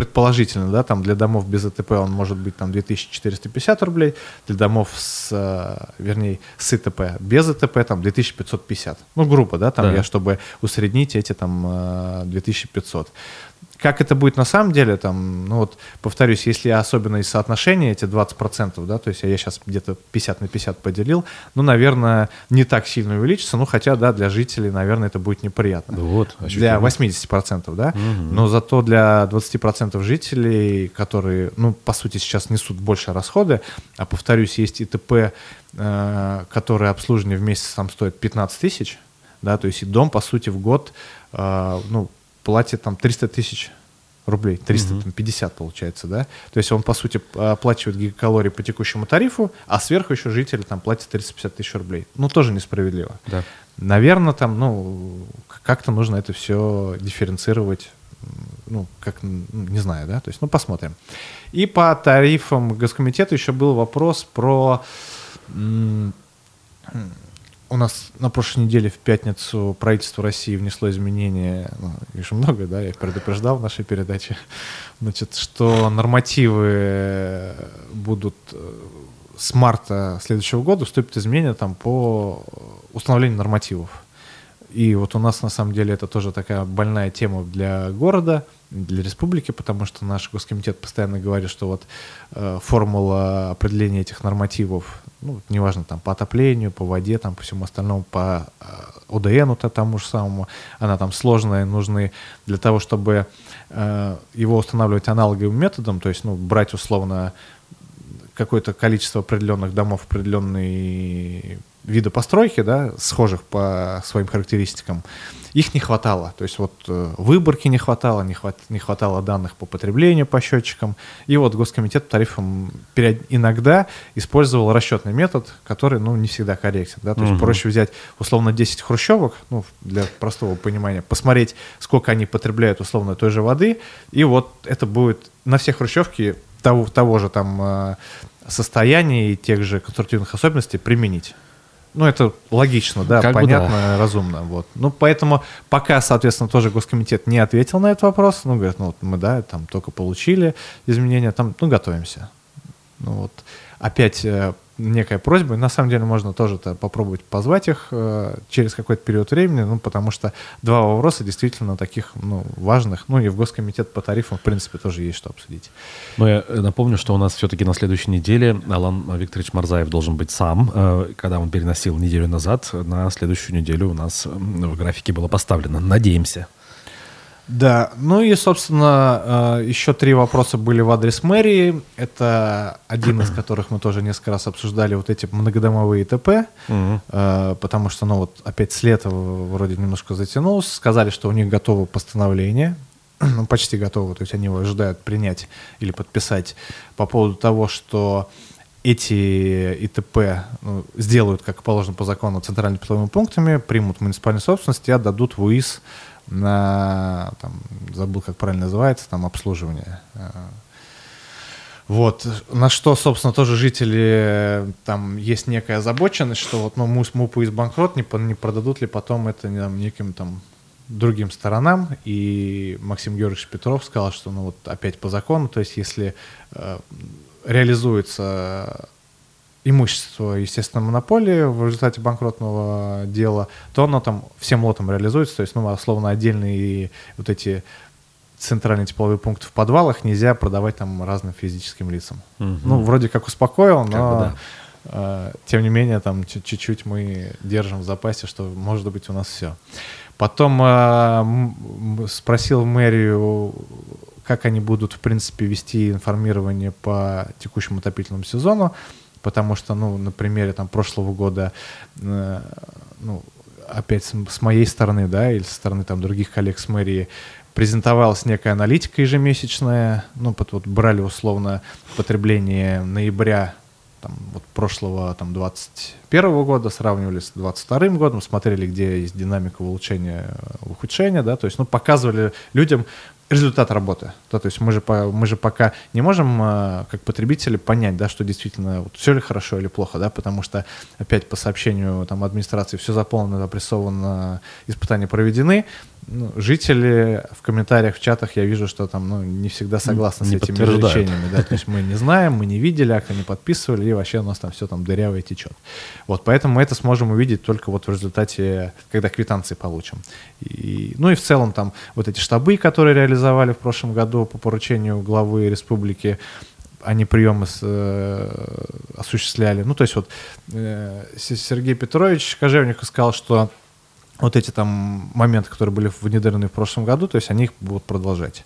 предположительно, да, там для домов без ИТП он может быть там 2450 рублей, для домов с, э, вернее, с ИТП без ИТП там 2550. Ну, грубо, да, там да. я, чтобы усреднить эти там 2500. Как это будет на самом деле, там, ну вот, повторюсь, если особенно из соотношения эти 20%, да, то есть я сейчас где-то 50 на 50 поделил, ну, наверное, не так сильно увеличится, ну, хотя, да, для жителей, наверное, это будет неприятно. Вот, для 80%, да, угу. но зато для 20% жителей, которые, ну, по сути, сейчас несут больше расходы, а, повторюсь, есть ИТП, э, которые обслуживание в месяц там стоит 15 тысяч, да, то есть и дом, по сути, в год, э, ну, платит там 300 тысяч рублей, 350 угу. получается, да. То есть он, по сути, оплачивает гигакалории по текущему тарифу, а сверху еще жители там платят 350 тысяч рублей. Ну, тоже несправедливо. Да. Наверное, там, ну, как-то нужно это все дифференцировать, ну, как, ну, не знаю, да, то есть, ну, посмотрим. И по тарифам Госкомитета еще был вопрос про у нас на прошлой неделе в пятницу правительство России внесло изменения, ну, вижу много, да, я предупреждал в нашей передаче, значит, что нормативы будут э, с марта следующего года вступят изменения там по установлению нормативов. И вот у нас на самом деле это тоже такая больная тема для города, для республики, потому что наш госкомитет постоянно говорит, что вот э, формула определения этих нормативов, ну, неважно, там, по отоплению, по воде, там, по всему остальному, по э, ОДН-то тому же самому, она там сложная, нужны для того, чтобы э, его устанавливать аналоговым методом, то есть, ну, брать условно какое-то количество определенных домов, определенные вида постройки, да, схожих по своим характеристикам, их не хватало. То есть вот э, выборки не хватало, не, хват, не хватало данных по потреблению по счетчикам. И вот Госкомитет по тарифам иногда использовал расчетный метод, который ну, не всегда корректен. Да? То угу. есть проще взять условно 10 хрущевок, ну, для простого понимания, посмотреть, сколько они потребляют условно той же воды, и вот это будет на все хрущевки того, того же там э, состояния и тех же конструктивных особенностей применить. Ну, это логично, да, как понятно, да. разумно. Вот. Ну, поэтому пока, соответственно, тоже Госкомитет не ответил на этот вопрос. Ну, говорят, ну, вот мы, да, там только получили изменения, там, ну, готовимся. Ну, вот. Опять э, некая просьба. На самом деле можно тоже -то попробовать позвать их э, через какой-то период времени, ну, потому что два вопроса действительно таких ну, важных. Ну и в Госкомитет по тарифам, в принципе, тоже есть что обсудить. Но я э, напомню, что у нас все-таки на следующей неделе Алан Викторович Марзаев должен быть сам. Э, когда он переносил неделю назад, на следующую неделю у нас в графике было поставлено. Надеемся. Да, ну и, собственно, э, еще три вопроса были в адрес мэрии. Это один из которых мы тоже несколько раз обсуждали, вот эти многодомовые ТП, угу. потому что, ну вот, опять с лета вроде немножко затянулось. Сказали, что у них готово постановление, ну, почти готово, то есть они его ожидают принять или подписать по поводу того, что эти ИТП ну, сделают, как положено по закону, центральными питомыми пунктами, примут муниципальную собственность и отдадут в УИС на, там, забыл, как правильно называется, там обслуживание. Э, вот, на что, собственно, тоже жители, там есть некая озабоченность, что вот, ну, МУС, МУПу из банкрот, не, не продадут ли потом это там, неким там другим сторонам, и Максим Георгиевич Петров сказал, что ну вот опять по закону, то есть если э, реализуется имущество, естественно, монополии в результате банкротного дела, то оно там всем лотом реализуется, то есть, ну, условно, отдельные вот эти центральные тепловые пункты в подвалах нельзя продавать там разным физическим лицам. Угу. Ну, вроде как успокоил, но... Как бы, да. Uh, тем не менее, там чуть-чуть мы держим в запасе, что может быть у нас все. Потом э, спросил мэрию, как они будут, в принципе, вести информирование по текущему отопительному сезону, потому что, ну, на примере там прошлого года, э, ну, опять с, с моей стороны, да, или со стороны там других коллег с мэрии, презентовалась некая аналитика ежемесячная, ну, вот, вот брали условно потребление ноября там, вот прошлого там, 21 года, сравнивали с 22 годом, смотрели, где есть динамика улучшения, ухудшения, да, то есть, ну, показывали людям результат работы. Да, то есть мы же, мы же пока не можем, а, как потребители, понять, да, что действительно вот, все ли хорошо или плохо, да, потому что опять по сообщению там, администрации все заполнено, опрессовано, испытания проведены, ну, жители в комментариях, в чатах я вижу, что там ну, не всегда согласны не с этими изречениями. Да? То есть мы не знаем, мы не видели, акты не подписывали, и вообще у нас там все там дырявое течет. Вот, поэтому мы это сможем увидеть только вот в результате, когда квитанции получим. И, ну и в целом там вот эти штабы, которые реализовали в прошлом году по поручению главы республики, они приемы с, э, осуществляли. Ну, то есть вот э, Сергей Петрович Кожевников сказал, что вот эти там моменты, которые были внедрены в прошлом году, то есть они их будут продолжать.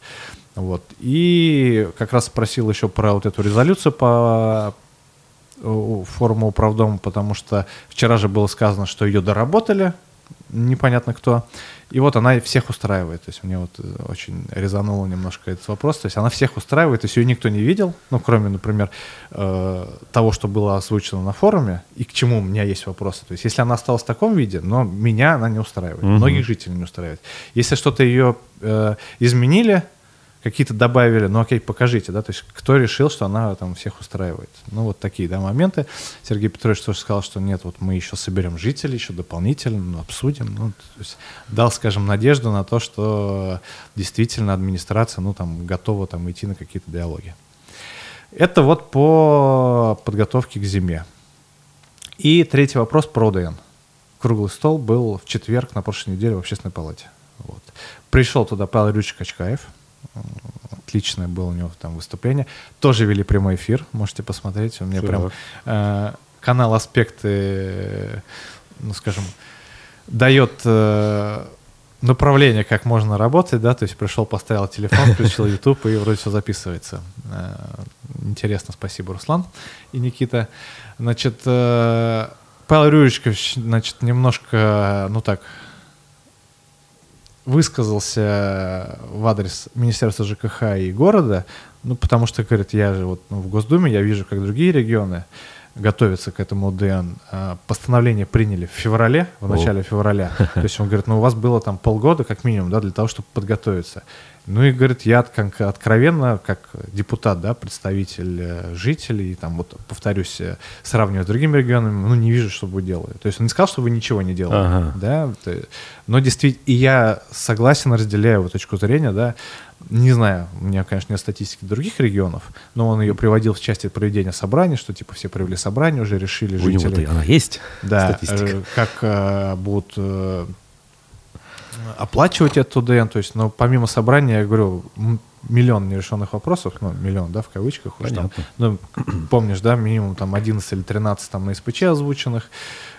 Вот. И как раз спросил еще про вот эту резолюцию по форуму управдома, потому что вчера же было сказано, что ее доработали, непонятно кто. И вот она всех устраивает. То есть мне вот э, очень резануло немножко этот вопрос. То есть она всех устраивает, то есть ее никто не видел, ну, кроме, например, э, того, что было озвучено на форуме, и к чему у меня есть вопросы. То есть если она осталась в таком виде, но меня она не устраивает, угу. многих жителей не устраивает. Если что-то ее э, изменили, какие-то добавили, ну окей, покажите, да, то есть кто решил, что она там всех устраивает. Ну вот такие, да, моменты. Сергей Петрович тоже сказал, что нет, вот мы еще соберем жителей, еще дополнительно, ну, обсудим, ну, то есть дал, скажем, надежду на то, что действительно администрация, ну, там, готова там идти на какие-то диалоги. Это вот по подготовке к зиме. И третий вопрос про ОДН. Круглый стол был в четверг на прошлой неделе в Общественной палате. Вот. Пришел туда Павел Юрьевич Качкаев, Отличное было у него там выступление. Тоже вели прямой эфир, можете посмотреть. У меня Все прям э, канал Аспекты, ну скажем, дает э, направление, как можно работать, да, то есть пришел, поставил телефон, включил YouTube и вроде все записывается. Э, интересно, спасибо, Руслан и Никита. Значит, э, Павел Юрьевич, значит, немножко, ну так, высказался в адрес Министерства ЖКХ и города, ну, потому что, говорит, я же вот ну, в Госдуме, я вижу, как другие регионы готовятся к этому ДН. А, постановление приняли в феврале, в начале О. февраля. То есть он говорит, ну, у вас было там полгода, как минимум, да, для того, чтобы подготовиться. Ну и, говорит, я откровенно, как депутат, да, представитель э, жителей, там, вот, повторюсь, э, сравнивая с другими регионами, ну, не вижу, что вы делали. То есть он не сказал, что вы ничего не делали, ага. да, но действительно, и я согласен, разделяю его точку зрения, да, не знаю, у меня, конечно, нет статистики других регионов, но он ее приводил в части проведения собраний, что типа все провели собрание, уже решили у жители. У него она есть, да, статистика. Э, как э, будут э, оплачивать этот УДН, то есть, но помимо собрания, я говорю, миллион нерешенных вопросов, ну, миллион, да, в кавычках. Уж там, ну, помнишь, да, минимум там 11 или 13 там на СПЧ озвученных.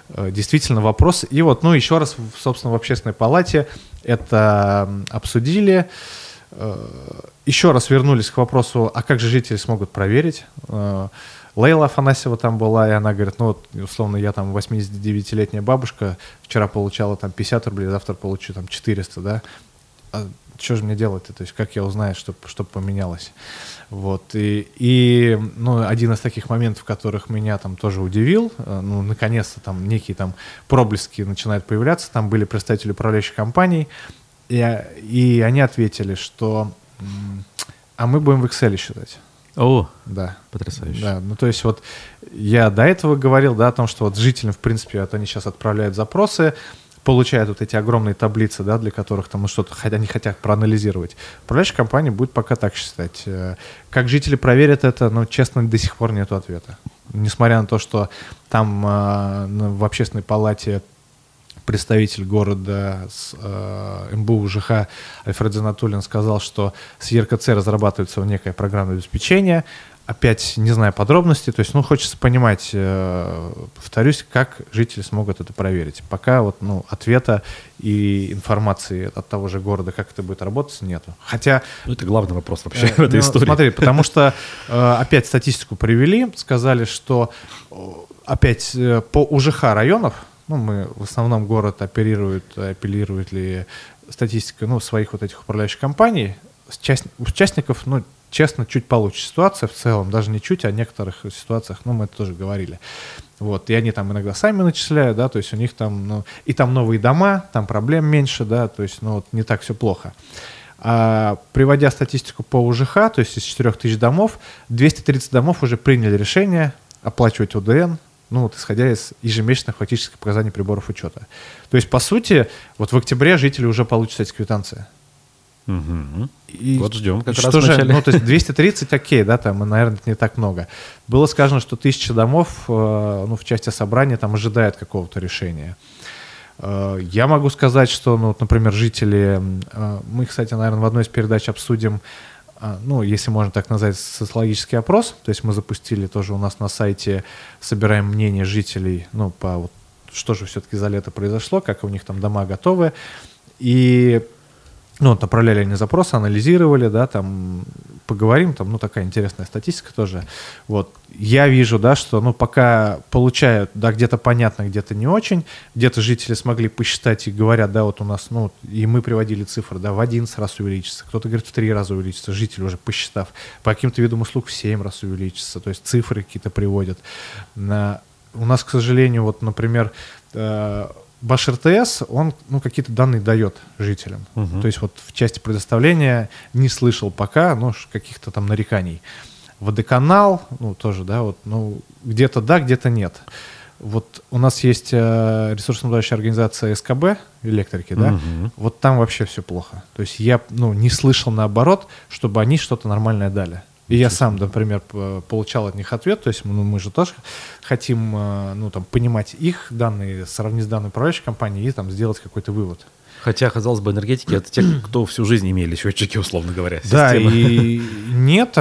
Э, действительно вопрос. И вот, ну, еще раз, собственно, в общественной палате это обсудили. Э, еще раз вернулись к вопросу, а как же жители смогут проверить? Лейла Афанасьева там была, и она говорит, ну вот, условно, я там 89-летняя бабушка, вчера получала там 50 рублей, завтра получу там 400, да? А что же мне делать-то? То есть как я узнаю, что, что поменялось? Вот, и, и ну, один из таких моментов, которых меня там тоже удивил, э, ну, наконец-то там некие там проблески начинают появляться, там были представители управляющих компаний, и, и они ответили, что а мы будем в Excel считать. О, да. Потрясающе. Да, ну то есть вот я до этого говорил, да, о том, что вот жителям, в принципе, вот они сейчас отправляют запросы, получают вот эти огромные таблицы, да, для которых там ну, что-то они хотят проанализировать. Управляющая компания будет пока так считать. Э, как жители проверят это, ну, честно, до сих пор нет ответа. Несмотря на то, что там э, в общественной палате представитель города с э, МБУ ЖХ Альфред Занатулин сказал, что с ЕРКЦ разрабатывается некое программное обеспечение, опять не знаю подробностей, то есть, ну, хочется понимать, э, повторюсь, как жители смогут это проверить. Пока вот, ну, ответа и информации от того же города, как это будет работать, нету. Хотя... Ну, это главный вопрос вообще э, в этой ну, истории. Смотри, потому что э, опять статистику привели, сказали, что опять э, по УЖХ районов, ну, мы в основном город оперирует, апеллирует ли статистика, ну, своих вот этих управляющих компаний, участников, ну, честно, чуть получше ситуация в целом, даже не чуть, а в некоторых ситуациях, ну, мы это тоже говорили. Вот, и они там иногда сами начисляют, да, то есть у них там, ну, и там новые дома, там проблем меньше, да, то есть, ну, вот не так все плохо. А, приводя статистику по УЖХ, то есть из 4000 домов, 230 домов уже приняли решение оплачивать УДН, ну, вот исходя из ежемесячных фактических показаний приборов учета. То есть, по сути, вот в октябре жители уже получат эти квитанции. Угу. И вот ждем как что раз же, Ну, то есть 230, окей, да, там, наверное, не так много. Было сказано, что тысяча домов, э, ну, в части собрания там ожидает какого-то решения. Э, я могу сказать, что, ну, вот, например, жители, э, мы, кстати, наверное, в одной из передач обсудим, ну, если можно так назвать, социологический опрос, то есть мы запустили тоже у нас на сайте, собираем мнение жителей, ну, по вот, что же все-таки за лето произошло, как у них там дома готовы, и ну, вот направляли они запросы, анализировали, да, там, поговорим, там, ну, такая интересная статистика тоже. Вот, я вижу, да, что, ну, пока получают, да, где-то понятно, где-то не очень, где-то жители смогли посчитать и говорят, да, вот у нас, ну, и мы приводили цифры, да, в 11 раз увеличится, кто-то говорит, в 3 раза увеличится, жители уже посчитав, по каким-то видам услуг в 7 раз увеличится, то есть цифры какие-то приводят. На, у нас, к сожалению, вот, например, э, Баш РТС, он ну, какие-то данные дает жителям. Угу. То есть вот в части предоставления не слышал пока ну, каких-то там нареканий. Водоканал, ну тоже, да, вот, ну где-то да, где-то нет. Вот у нас есть э, ресурсно-обладающая организация СКБ, электрики, да, угу. вот там вообще все плохо. То есть я ну, не слышал наоборот, чтобы они что-то нормальное дали. И я сам, например, получал от них ответ, то есть ну, мы же тоже хотим э, ну, там, понимать их данные, сравнить с данными управляющей компанией и там, сделать какой-то вывод. Хотя, казалось бы, энергетики — это те, кто всю жизнь имели счетчики, условно говоря. Да, и нет,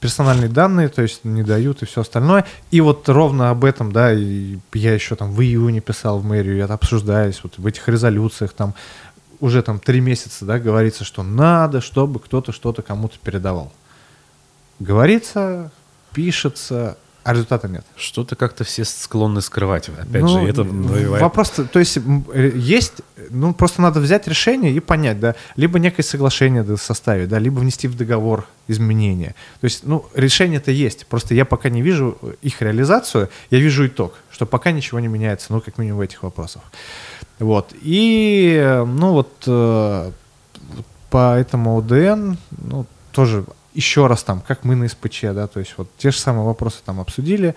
персональные данные, то есть не дают и все остальное. И вот ровно об этом, да, и я еще там в июне писал в мэрию, это обсуждались вот в этих резолюциях, там уже там три месяца, да, говорится, что надо, чтобы кто-то что-то кому-то передавал говорится, пишется, а результата нет. Что-то как-то все склонны скрывать. Опять ну, же, это Вопрос, то есть э, есть, ну просто надо взять решение и понять, да, либо некое соглашение составить, да, либо внести в договор изменения. То есть, ну, решение-то есть, просто я пока не вижу их реализацию, я вижу итог, что пока ничего не меняется, ну, как минимум в этих вопросах. Вот, и, ну, вот э, по этому ОДН, ну, тоже еще раз там, как мы на СПЧ, да, то есть вот те же самые вопросы там обсудили.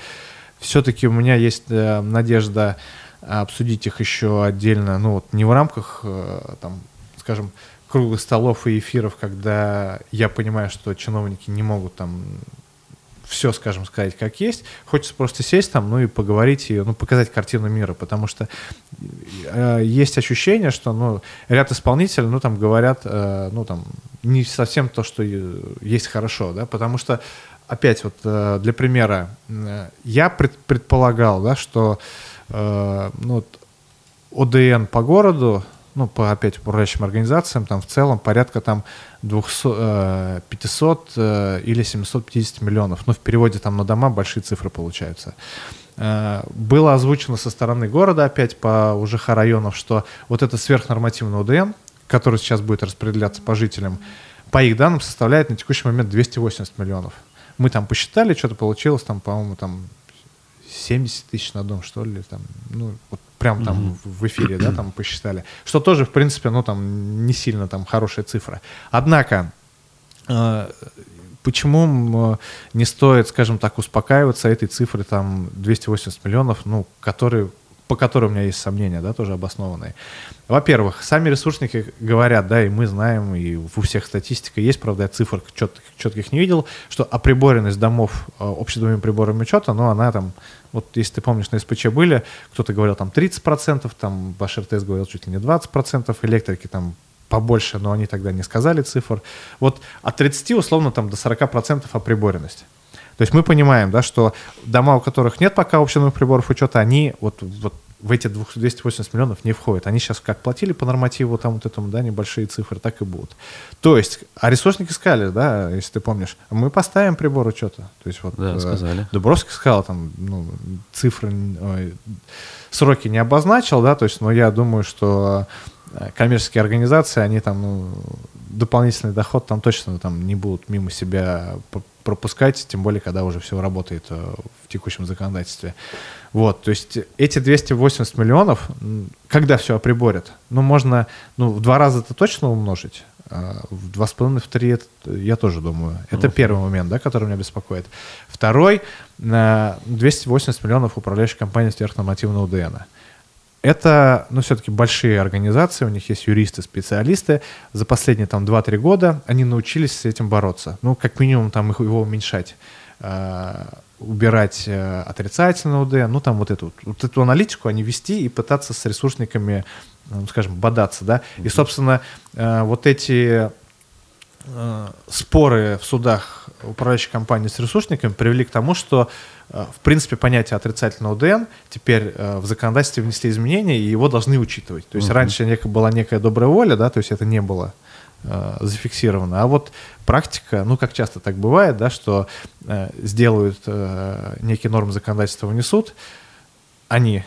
Все-таки у меня есть э, надежда обсудить их еще отдельно, ну вот не в рамках, э, там, скажем, круглых столов и эфиров, когда я понимаю, что чиновники не могут там все, скажем, сказать как есть. Хочется просто сесть там, ну и поговорить, и ну, показать картину мира, потому что э, есть ощущение, что ну, ряд исполнителей, ну, там говорят, э, ну, там, не совсем то, что есть хорошо, да, потому что, опять вот э, для примера, э, я пред, предполагал, да, что э, ну, ОДН по городу, ну, по опять управляющим организациям, там в целом порядка там 200, 500 э, э, или 750 миллионов. Ну, в переводе там на дома большие цифры получаются. Э, было озвучено со стороны города опять по УЖХ районов, что вот это сверхнормативный ОДН, который сейчас будет распределяться по жителям, по их данным составляет на текущий момент 280 миллионов. Мы там посчитали, что-то получилось там, по-моему, там 70 тысяч на дом, что ли, там, ну, вот прям там mm-hmm. в эфире, да, там посчитали, что тоже, в принципе, ну, там не сильно там хорошая цифра. Однако, э, почему не стоит, скажем так, успокаиваться этой цифры там 280 миллионов, ну, которые по которым у меня есть сомнения, да, тоже обоснованные. Во-первых, сами ресурсники говорят, да, и мы знаем, и у всех статистика есть, правда, я цифр четких, четких не видел, что оприборенность домов э, общедомовыми приборами учета, ну, она там, вот если ты помнишь, на СПЧ были, кто-то говорил там 30%, там ваш РТС говорил чуть ли не 20%, электрики там побольше, но они тогда не сказали цифр. Вот от 30 условно там до 40% оприборенность. То есть мы понимаем, да, что дома, у которых нет пока общественных приборов учета, они вот, вот в эти 280 миллионов не входят. Они сейчас как платили по нормативу там вот этому, да, небольшие цифры, так и будут. То есть, а ресурсники сказали, да, если ты помнишь, мы поставим прибор учета. То есть вот да, сказали. Дубровский сказал, там, ну, цифры, ой, сроки не обозначил, да, то есть, но я думаю, что э, коммерческие организации, они там, ну, дополнительный доход там точно там не будут мимо себя пропускать, тем более, когда уже все работает э, в текущем законодательстве. Вот, то есть эти 280 миллионов, когда все оприборят, ну, можно, ну, в два раза это точно умножить, а в два с половиной, в три, я тоже думаю. Это uh-huh. первый момент, да, который меня беспокоит. Второй, 280 миллионов управляющей компании сверхнормативного УДН. Это, ну, все-таки большие организации, у них есть юристы, специалисты. За последние там 2-3 года они научились с этим бороться. Ну, как минимум, там их, его уменьшать э, убирать э, отрицательный УД, ну там вот эту, вот эту аналитику они вести и пытаться с ресурсниками, ну, скажем, бодаться, да. И, собственно, э, вот эти споры в судах управляющей компании с ресурсниками привели к тому, что Э, в принципе, понятие отрицательного ДН теперь э, в законодательстве внесли изменения, и его должны учитывать. То есть uh-huh. раньше нек- была некая добрая воля, да, то есть это не было э, зафиксировано. А вот практика, ну, как часто так бывает, да, что э, сделают э, некие нормы законодательства внесут, они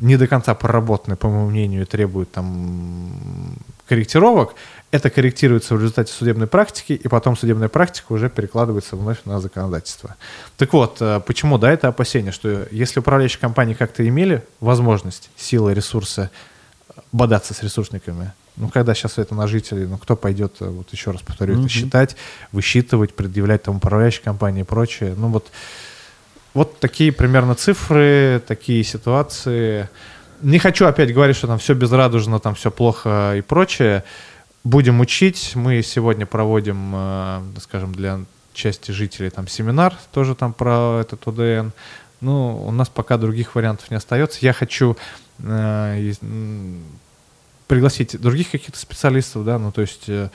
не до конца проработаны, по моему мнению, требуют там корректировок, это корректируется в результате судебной практики, и потом судебная практика уже перекладывается вновь на законодательство. Так вот, э, почему, да, это опасение, что если управляющие компании как-то имели возможность, силы, ресурсы бодаться с ресурсниками, ну, когда сейчас это на жителей, ну, кто пойдет, э, вот еще раз повторю, mm-hmm. это считать, высчитывать, предъявлять там управляющей компании и прочее. Ну, вот, вот такие примерно цифры, такие ситуации. Не хочу опять говорить, что там все безрадужно, там все плохо и прочее будем учить. Мы сегодня проводим, э, скажем, для части жителей там семинар тоже там про этот ОДН. Ну, у нас пока других вариантов не остается. Я хочу э, пригласить других каких-то специалистов, да, ну, то есть, э,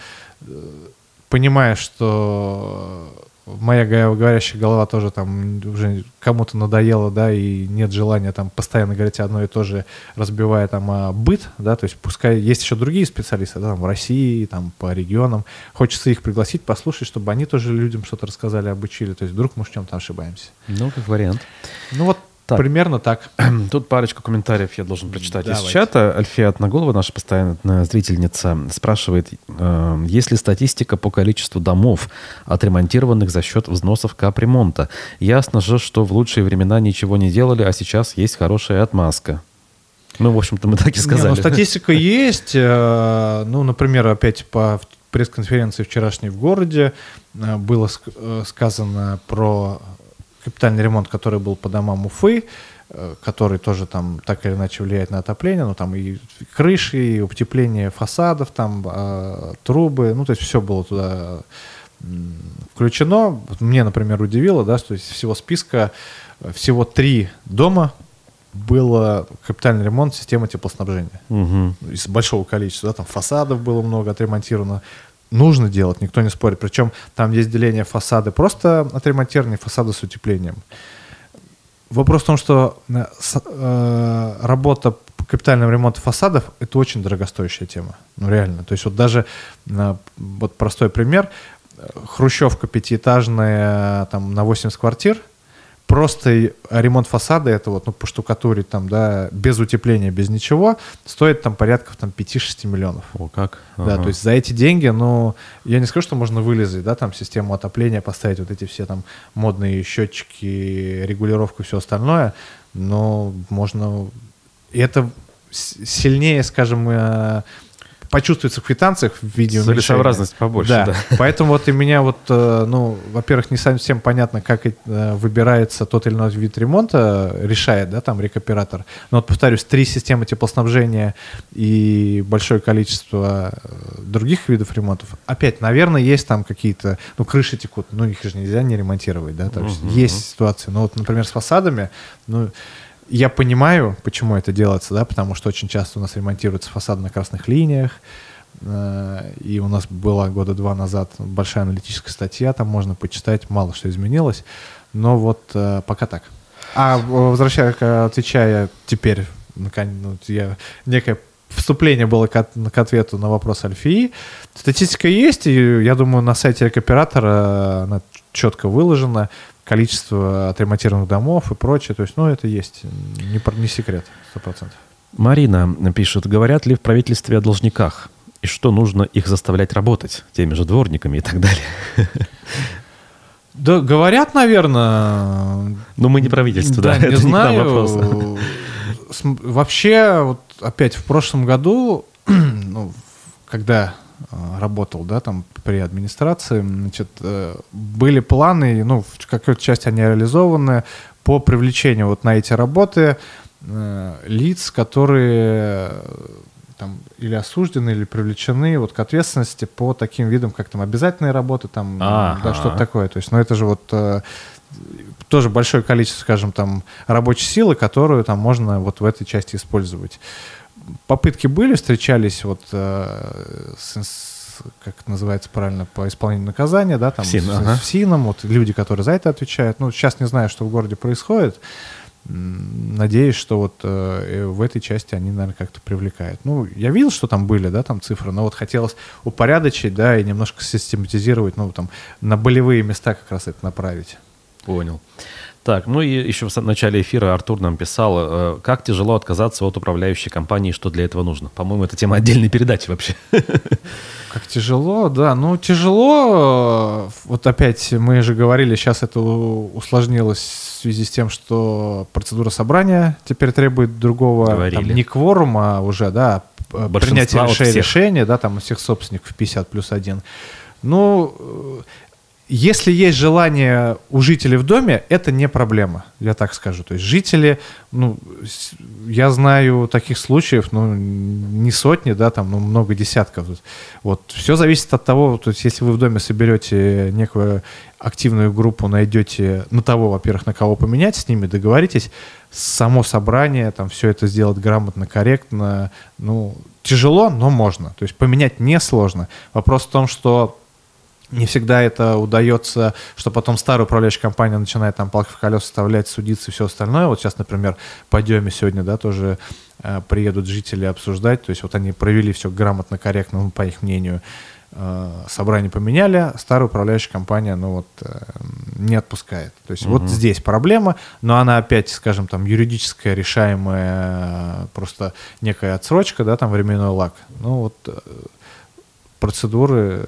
понимая, что моя говорящая голова тоже там уже кому-то надоела, да, и нет желания там постоянно говорить одно и то же, разбивая там а, быт, да, то есть пускай есть еще другие специалисты, да, там в России, там по регионам, хочется их пригласить, послушать, чтобы они тоже людям что-то рассказали, обучили, то есть вдруг мы в чем-то ошибаемся. Ну, как вариант. Ну вот так. Примерно так. Тут парочку комментариев я должен прочитать Давайте. из чата. Альфия Одноголова, наша постоянная зрительница, спрашивает, э, есть ли статистика по количеству домов, отремонтированных за счет взносов капремонта? Ясно же, что в лучшие времена ничего не делали, а сейчас есть хорошая отмазка. Ну, в общем-то, мы так и сказали. Не, ну, статистика есть. Э, ну, например, опять по пресс-конференции вчерашней в городе э, было э, сказано про капитальный ремонт, который был по домам Уфы, э, который тоже там так или иначе влияет на отопление, ну там и крыши, и утепление фасадов, там э, трубы, ну то есть все было туда включено. Вот мне, например, удивило, да, что из всего списка э, всего три дома было капитальный ремонт системы теплоснабжения. Угу. Из большого количества, да, там фасадов было много отремонтировано, нужно делать, никто не спорит. Причем там есть деление фасады просто отремонтированные, фасады с утеплением. Вопрос в том, что э, э, работа по капитальному ремонту фасадов – это очень дорогостоящая тема. Ну, реально. То есть вот даже, э, вот простой пример, хрущевка пятиэтажная там на 80 квартир – просто ремонт фасада, это вот, ну, поштукатурить там, да, без утепления, без ничего, стоит там порядка там 5-6 миллионов. О, как? Ага. Да, то есть за эти деньги, ну, я не скажу, что можно вылезать, да, там систему отопления поставить, вот эти все там модные счетчики, регулировку и все остальное, но можно И это сильнее, скажем, э, почувствуется в квитанциях в виде Целесообразность побольше, да. да. Поэтому вот и меня вот, э, ну, во-первых, не совсем понятно, как э, выбирается тот или иной вид ремонта, решает, да, там рекоператор. Но вот, повторюсь, три системы теплоснабжения и большое количество э, других видов ремонтов. Опять, наверное, есть там какие-то, ну, крыши текут, ну, их же нельзя не ремонтировать, да, то есть угу. есть ситуации. Но вот, например, с фасадами, ну, я понимаю, почему это делается, да, потому что очень часто у нас ремонтируются фасады на красных линиях, э, и у нас была года два назад большая аналитическая статья, там можно почитать, мало что изменилось, но вот э, пока так. А возвращая, отвечая теперь, ну, я некое вступление было к, к ответу на вопрос Альфии. Статистика есть, и я думаю, на сайте рекоператора она четко выложена количество отремонтированных домов и прочее. То есть, ну, это есть, не, не секрет, сто процентов. Марина пишет, говорят ли в правительстве о должниках? И что нужно их заставлять работать теми же дворниками и так далее? Да, говорят, наверное. Но мы не правительство, да, да не это знаю. Не Вообще, вот опять в прошлом году, ну, когда работал, да, там при администрации, значит, э, были планы, ну, в какой-то части они реализованы по привлечению вот на эти работы э, лиц, которые там или осуждены, или привлечены вот к ответственности по таким видам, как там обязательные работы, там, ага. да, что-то такое. То есть, ну, это же вот э, тоже большое количество, скажем, там, рабочей силы, которую там можно вот в этой части использовать попытки были, встречались вот э, с, с, как называется правильно, по исполнению наказания, да, там ФСИН, с, ага. с ФСИНом, вот люди, которые за это отвечают. Ну, сейчас не знаю, что в городе происходит. Надеюсь, что вот э, в этой части они, наверное, как-то привлекают. Ну, я видел, что там были, да, там цифры, но вот хотелось упорядочить, да, и немножко систематизировать, ну, там, на болевые места как раз это направить. Понял. Так, ну и еще в начале эфира Артур нам писал, э, как тяжело отказаться от управляющей компании, что для этого нужно. По-моему, это тема отдельной передачи вообще. Как тяжело, да. Ну, тяжело. Вот опять мы же говорили, сейчас это усложнилось в связи с тем, что процедура собрания теперь требует другого, там, не кворума уже, да, а принятия решения, решения, да, там у всех собственников 50 плюс 1. Ну, если есть желание у жителей в доме, это не проблема, я так скажу. То есть жители, ну, я знаю таких случаев, ну, не сотни, да, там, ну, много десятков. Вот, все зависит от того, то есть если вы в доме соберете некую активную группу, найдете на того, во-первых, на кого поменять с ними, договоритесь, само собрание, там, все это сделать грамотно, корректно, ну, тяжело, но можно. То есть поменять несложно. Вопрос в том, что не всегда это удается, что потом старая управляющая компания начинает там палки в колеса вставлять, судиться и все остальное. Вот сейчас, например, пойдем сегодня, да, тоже э, приедут жители обсуждать, то есть вот они провели все грамотно, корректно, ну, по их мнению, э, собрание поменяли, старая управляющая компания, ну вот, э, не отпускает. То есть угу. вот здесь проблема, но она опять, скажем, там, юридическая, решаемая, просто некая отсрочка, да, там, временной лак. Ну вот, э, процедуры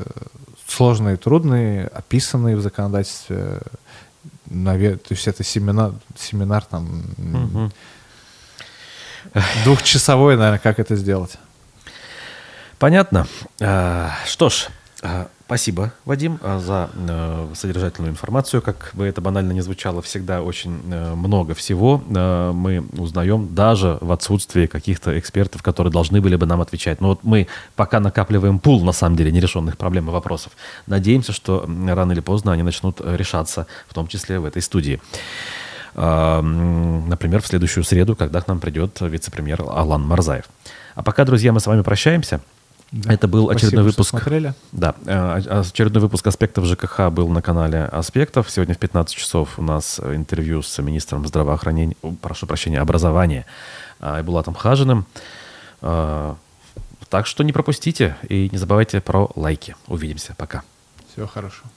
сложные, трудные, описанные в законодательстве. Навер... То есть это семинар, семинар там угу. двухчасовой, наверное, как это сделать. Понятно. А, что ж, а, Спасибо, Вадим, а, за э, содержательную информацию. Как бы это банально не звучало, всегда очень э, много всего э, мы узнаем, даже в отсутствии каких-то экспертов, которые должны были бы нам отвечать. Но вот мы пока накапливаем пул, на самом деле, нерешенных проблем и вопросов. Надеемся, что рано или поздно они начнут решаться, в том числе в этой студии. Э, например, в следующую среду, когда к нам придет вице-премьер Алан Марзаев. А пока, друзья, мы с вами прощаемся. Да. Это был Спасибо, очередной выпуск. смотрели. Да, э, очередной выпуск аспектов ЖКХ был на канале Аспектов. Сегодня в 15 часов у нас интервью с министром здравоохранения, прошу прощения, образования Айбулатом Хажиным. Так что не пропустите и не забывайте про лайки. Увидимся. Пока. Всего хорошего.